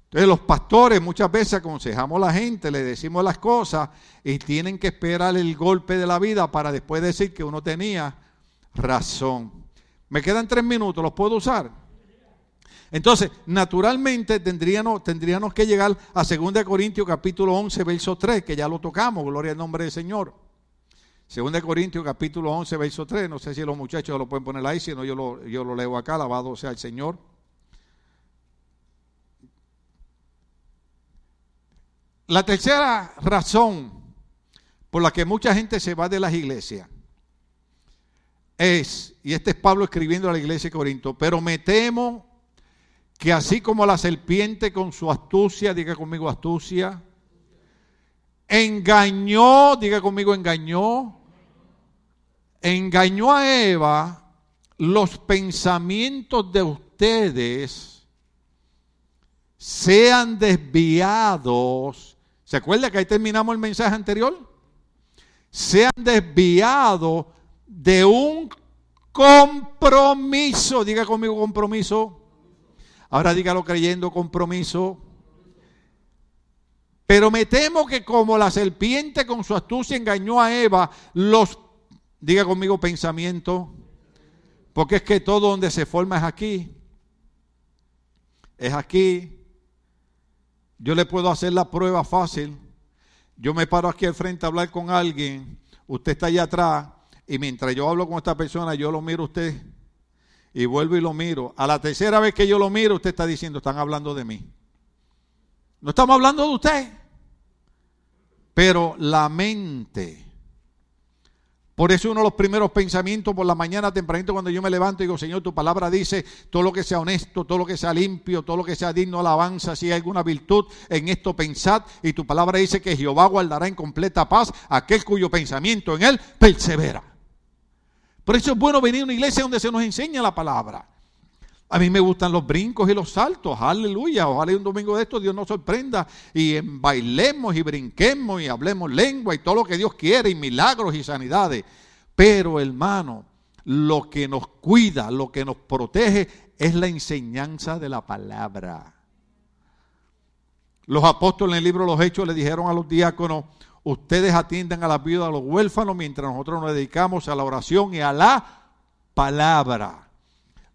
Entonces los pastores muchas veces aconsejamos a la gente, le decimos las cosas y tienen que esperar el golpe de la vida para después decir que uno tenía razón. Me quedan tres minutos, ¿los puedo usar? Entonces, naturalmente tendríamos, tendríamos que llegar a 2 Corintios capítulo 11, verso 3, que ya lo tocamos, gloria al nombre del Señor. 2 Corintios capítulo 11, verso 3, no sé si los muchachos lo pueden poner ahí, si no yo lo, yo lo leo acá, alabado sea el Señor. La tercera razón por la que mucha gente se va de las iglesias es, y este es Pablo escribiendo a la iglesia de Corinto, pero me temo que así como la serpiente con su astucia, diga conmigo astucia, engañó, diga conmigo engañó, engañó a Eva, los pensamientos de ustedes sean desviados. ¿Se acuerda que ahí terminamos el mensaje anterior? Sean desviados de un compromiso, diga conmigo compromiso Ahora dígalo creyendo compromiso. Pero me temo que como la serpiente con su astucia engañó a Eva, los, diga conmigo pensamiento, porque es que todo donde se forma es aquí, es aquí. Yo le puedo hacer la prueba fácil. Yo me paro aquí al frente a hablar con alguien, usted está allá atrás, y mientras yo hablo con esta persona, yo lo miro a usted y vuelvo y lo miro. A la tercera vez que yo lo miro, usted está diciendo, están hablando de mí. No estamos hablando de usted. Pero la mente. Por eso uno de los primeros pensamientos por la mañana tempranito cuando yo me levanto y digo, Señor, tu palabra dice todo lo que sea honesto, todo lo que sea limpio, todo lo que sea digno alabanza, si hay alguna virtud, en esto pensad. Y tu palabra dice que Jehová guardará en completa paz aquel cuyo pensamiento en él persevera. Por eso es bueno venir a una iglesia donde se nos enseña la palabra. A mí me gustan los brincos y los saltos, aleluya. Ojalá un domingo de estos Dios nos sorprenda y bailemos y brinquemos y hablemos lengua y todo lo que Dios quiere y milagros y sanidades. Pero hermano, lo que nos cuida, lo que nos protege es la enseñanza de la palabra. Los apóstoles en el libro de los Hechos le dijeron a los diáconos, ustedes atiendan a las viudas, a los huérfanos, mientras nosotros nos dedicamos a la oración y a la palabra.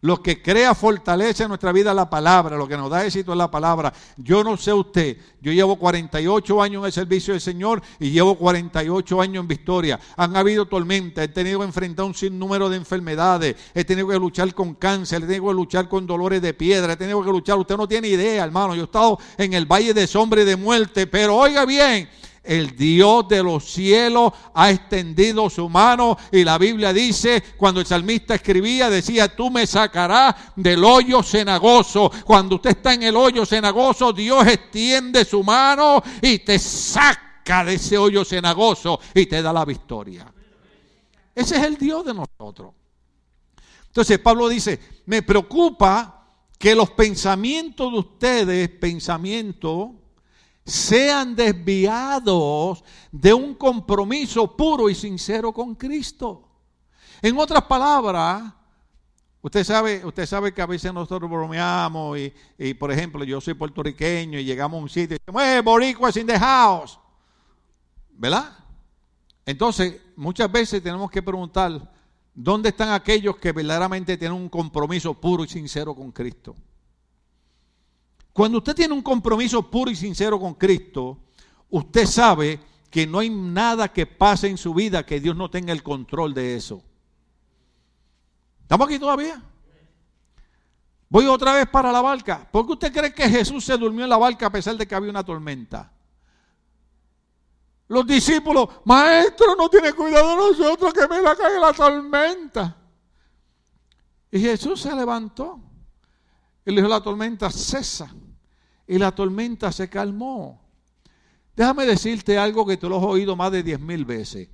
Lo que crea fortaleza en nuestra vida es la palabra, lo que nos da éxito es la palabra. Yo no sé usted, yo llevo 48 años en el servicio del Señor y llevo 48 años en victoria. Han habido tormentas, he tenido que enfrentar un sinnúmero de enfermedades, he tenido que luchar con cáncer, he tenido que luchar con dolores de piedra, he tenido que luchar, usted no tiene idea, hermano, yo he estado en el valle de sombra y de muerte, pero oiga bien, el Dios de los cielos ha extendido su mano y la Biblia dice, cuando el salmista escribía, decía, tú me sacarás del hoyo cenagoso. Cuando usted está en el hoyo cenagoso, Dios extiende su mano y te saca de ese hoyo cenagoso y te da la victoria. Ese es el Dios de nosotros. Entonces Pablo dice, me preocupa que los pensamientos de ustedes, pensamientos sean desviados de un compromiso puro y sincero con Cristo. En otras palabras, usted sabe, usted sabe que a veces nosotros bromeamos y, por ejemplo, yo soy puertorriqueño y llegamos a un sitio y decimos, ¡eh, boricuas in the house! ¿Verdad? Entonces, muchas veces tenemos que preguntar, ¿dónde están aquellos que verdaderamente tienen un compromiso puro y sincero con Cristo? Cuando usted tiene un compromiso puro y sincero con Cristo, usted sabe que no hay nada que pase en su vida que Dios no tenga el control de eso. ¿Estamos aquí todavía? Voy otra vez para la barca. ¿Por qué usted cree que Jesús se durmió en la barca a pesar de que había una tormenta? Los discípulos, maestro, no tiene cuidado de nosotros que me la cae la tormenta. Y Jesús se levantó y le dijo la tormenta, cesa y la tormenta se calmó. Déjame decirte algo que te lo he oído más de diez mil veces.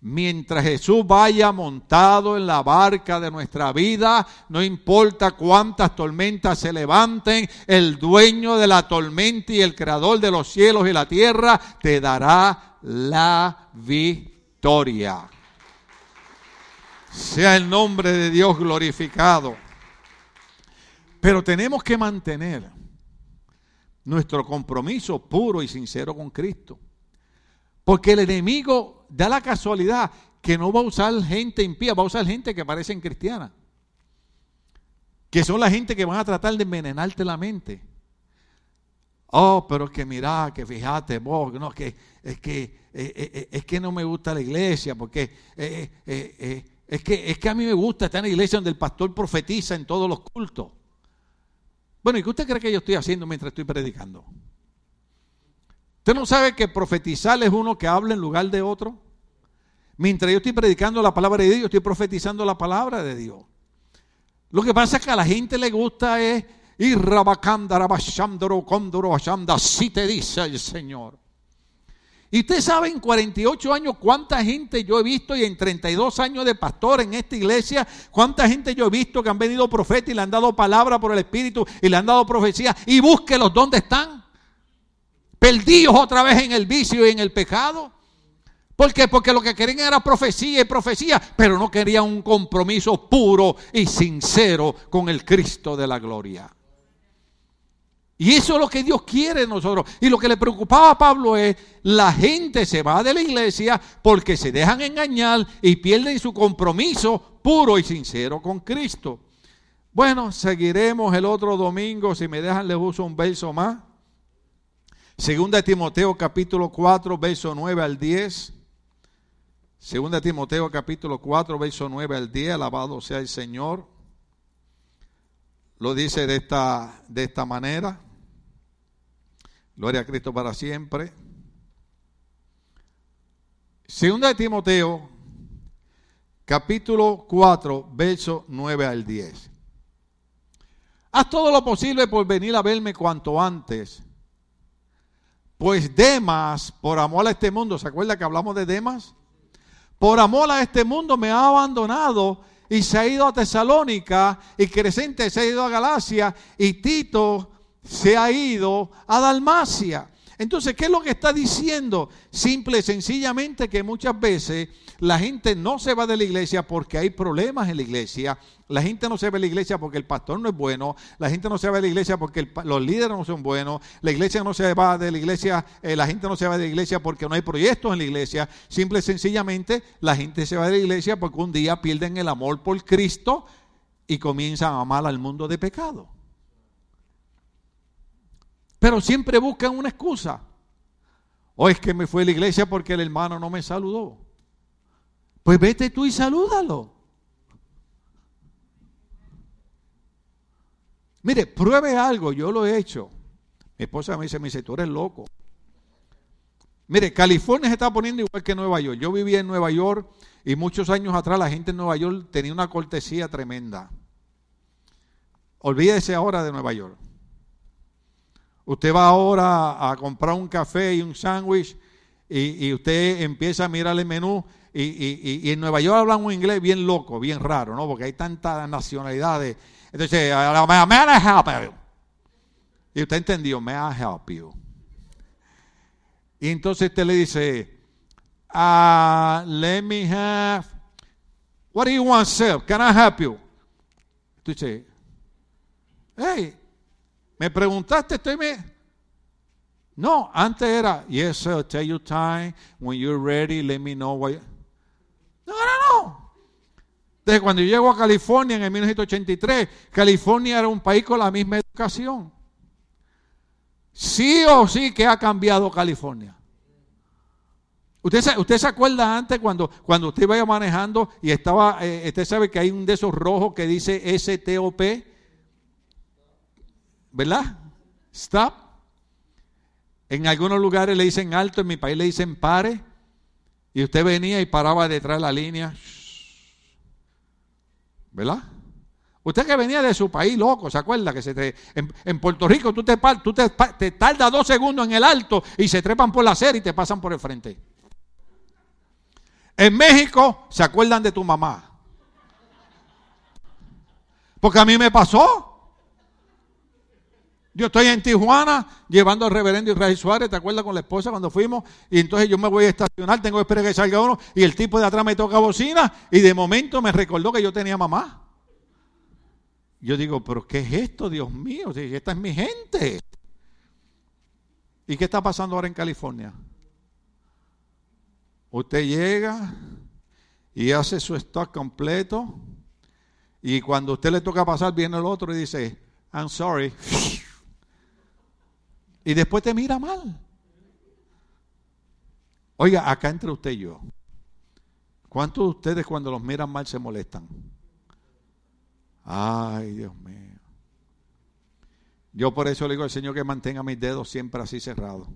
Mientras Jesús vaya montado en la barca de nuestra vida, no importa cuántas tormentas se levanten, el dueño de la tormenta y el creador de los cielos y la tierra te dará la victoria. Sea el nombre de Dios glorificado. Pero tenemos que mantener nuestro compromiso puro y sincero con Cristo. Porque el enemigo da la casualidad que no va a usar gente impía, va a usar gente que parecen cristianas. Que son la gente que van a tratar de envenenarte la mente. Oh, pero es que mira, que fíjate vos, no, que, es, que, eh, eh, eh, es que no me gusta la iglesia, porque es, que, es que a mí me gusta estar en la iglesia donde el pastor profetiza en todos los cultos. Bueno, ¿y qué usted cree que yo estoy haciendo mientras estoy predicando? ¿Usted no sabe que profetizar es uno que habla en lugar de otro? Mientras yo estoy predicando la palabra de Dios, estoy profetizando la palabra de Dios. Lo que pasa es que a la gente le gusta es ir así te dice el Señor. Y usted sabe en 48 años cuánta gente yo he visto y en 32 años de pastor en esta iglesia, cuánta gente yo he visto que han venido profetas y le han dado palabra por el Espíritu y le han dado profecía. Y búsquelos dónde están. Perdidos otra vez en el vicio y en el pecado. ¿Por qué? Porque lo que querían era profecía y profecía, pero no querían un compromiso puro y sincero con el Cristo de la gloria. Y eso es lo que Dios quiere de nosotros. Y lo que le preocupaba a Pablo es, la gente se va de la iglesia porque se dejan engañar y pierden su compromiso puro y sincero con Cristo. Bueno, seguiremos el otro domingo. Si me dejan, les uso un verso más. Segunda Timoteo capítulo 4, verso 9 al 10. Segunda Timoteo capítulo 4, verso 9 al 10. Alabado sea el Señor. Lo dice de esta, de esta manera. Gloria a Cristo para siempre. Segunda de Timoteo, capítulo 4, verso 9 al 10. Haz todo lo posible por venir a verme cuanto antes. Pues Demas, por amor a este mundo, ¿se acuerda que hablamos de Demas? Por amor a este mundo me ha abandonado y se ha ido a Tesalónica y Crescente se ha ido a Galacia y Tito se ha ido a Dalmacia. Entonces, ¿qué es lo que está diciendo? Simple y sencillamente que muchas veces la gente no se va de la iglesia porque hay problemas en la iglesia. La gente no se va de la iglesia porque el pastor no es bueno. La gente no se va de la iglesia porque los líderes no son buenos. La iglesia no se va de la iglesia, eh, la gente no se va de la iglesia porque no hay proyectos en la iglesia. Simple y sencillamente la gente se va de la iglesia porque un día pierden el amor por Cristo y comienzan a amar al mundo de pecado. Pero siempre buscan una excusa. O es que me fue a la iglesia porque el hermano no me saludó. Pues vete tú y salúdalo. Mire, pruebe algo, yo lo he hecho. Mi esposa me dice, me dice, tú eres loco. Mire, California se está poniendo igual que Nueva York. Yo vivía en Nueva York y muchos años atrás la gente en Nueva York tenía una cortesía tremenda. Olvídese ahora de Nueva York. Usted va ahora a comprar un café y un sándwich y, usted empieza a mirar el menú y, en Nueva York hablan un inglés bien loco, bien raro, ¿no? Porque hay tantas nacionalidades. Entonces, may I help you? Y usted entendió, may I help you? Y entonces usted le dice, uh, let me have, what do you want, sir? Can I help you? Entonces, hey, me preguntaste, estoy me. No, antes era, yes, sir, take your time. When you're ready, let me know why. No, no, no. Desde cuando yo llego a California en el 1983, California era un país con la misma educación. Sí o sí que ha cambiado California. Usted se, usted se acuerda antes cuando, cuando usted iba manejando y estaba, eh, usted sabe que hay un de esos rojos que dice STOP. ¿Verdad? Stop. En algunos lugares le dicen alto, en mi país le dicen pare. Y usted venía y paraba detrás de la línea. ¿Verdad? Usted que venía de su país, loco, ¿se acuerda? Que se te, en, Puerto Rico tú, te, tú te, te tardas dos segundos en el alto y se trepan por la acera y te pasan por el frente. En México se acuerdan de tu mamá. Porque a mí me pasó. Yo estoy en Tijuana llevando al reverendo Israel Suárez, ¿te acuerdas con la esposa cuando fuimos? Y entonces yo me voy a estacionar, tengo que esperar que salga uno y el tipo de atrás me toca bocina y de momento me recordó que yo tenía mamá. Yo digo, pero ¿qué es esto, Dios mío? Esta es mi gente. ¿Y qué está pasando ahora en California? Usted llega y hace su stock completo y cuando usted le toca pasar viene el otro y dice, I'm sorry. *laughs* Y después te mira mal. Oiga, acá entre usted y yo. ¿Cuántos de ustedes cuando los miran mal se molestan? Ay, Dios mío. Yo por eso le digo al Señor que mantenga mis dedos siempre así cerrados.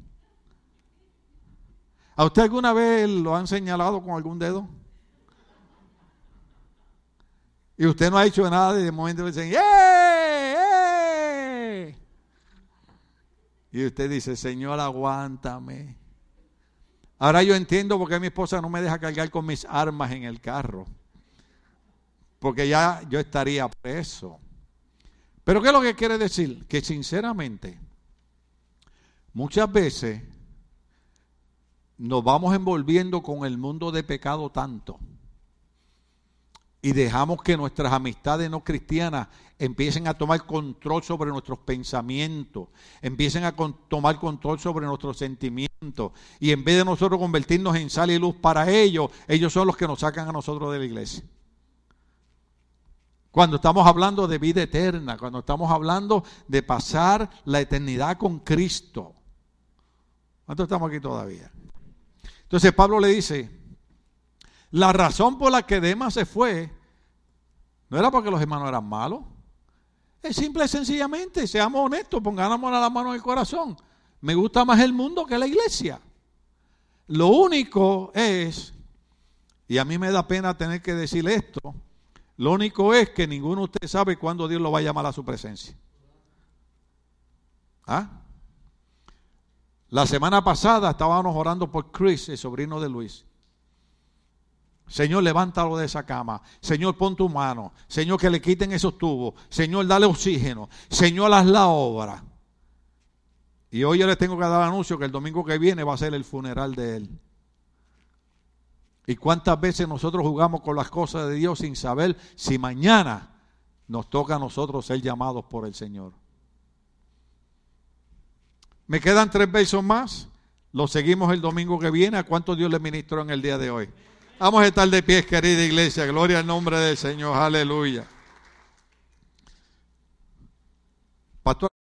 ¿A usted alguna vez lo han señalado con algún dedo? Y usted no ha hecho nada y de momento le dicen. Y usted dice, Señor, aguántame. Ahora yo entiendo por qué mi esposa no me deja cargar con mis armas en el carro. Porque ya yo estaría preso. Pero ¿qué es lo que quiere decir? Que sinceramente, muchas veces nos vamos envolviendo con el mundo de pecado tanto y dejamos que nuestras amistades no cristianas empiecen a tomar control sobre nuestros pensamientos, empiecen a tomar control sobre nuestros sentimientos y en vez de nosotros convertirnos en sal y luz para ellos, ellos son los que nos sacan a nosotros de la iglesia. Cuando estamos hablando de vida eterna, cuando estamos hablando de pasar la eternidad con Cristo. ¿Cuántos estamos aquí todavía? Entonces Pablo le dice, la razón por la que Demas se fue no era porque los hermanos eran malos. Es simple y sencillamente, seamos honestos, pongamos la mano en el corazón. me gusta más el mundo que la iglesia. Lo único es, y a mí me da pena tener que decir esto, lo único es que ninguno de ustedes sabe cuándo Dios lo va a llamar a su presencia. ¿Ah? La semana pasada estábamos orando por Chris, el sobrino de Luis. Señor, levántalo de esa cama. Señor, pon tu mano. Señor, que le quiten esos tubos. Señor, dale oxígeno. Señor, haz la obra. Y hoy yo les tengo que dar anuncio que el domingo que viene va a ser el funeral de él. ¿Y cuántas veces nosotros jugamos con las cosas de Dios sin saber si mañana nos toca a nosotros ser llamados por el Señor? Me quedan tres besos más. Lo seguimos el domingo que viene. ¿A cuánto Dios le ministró en el día de hoy? Vamos a estar de pies, querida iglesia. Gloria al nombre del Señor. Aleluya. Pastor.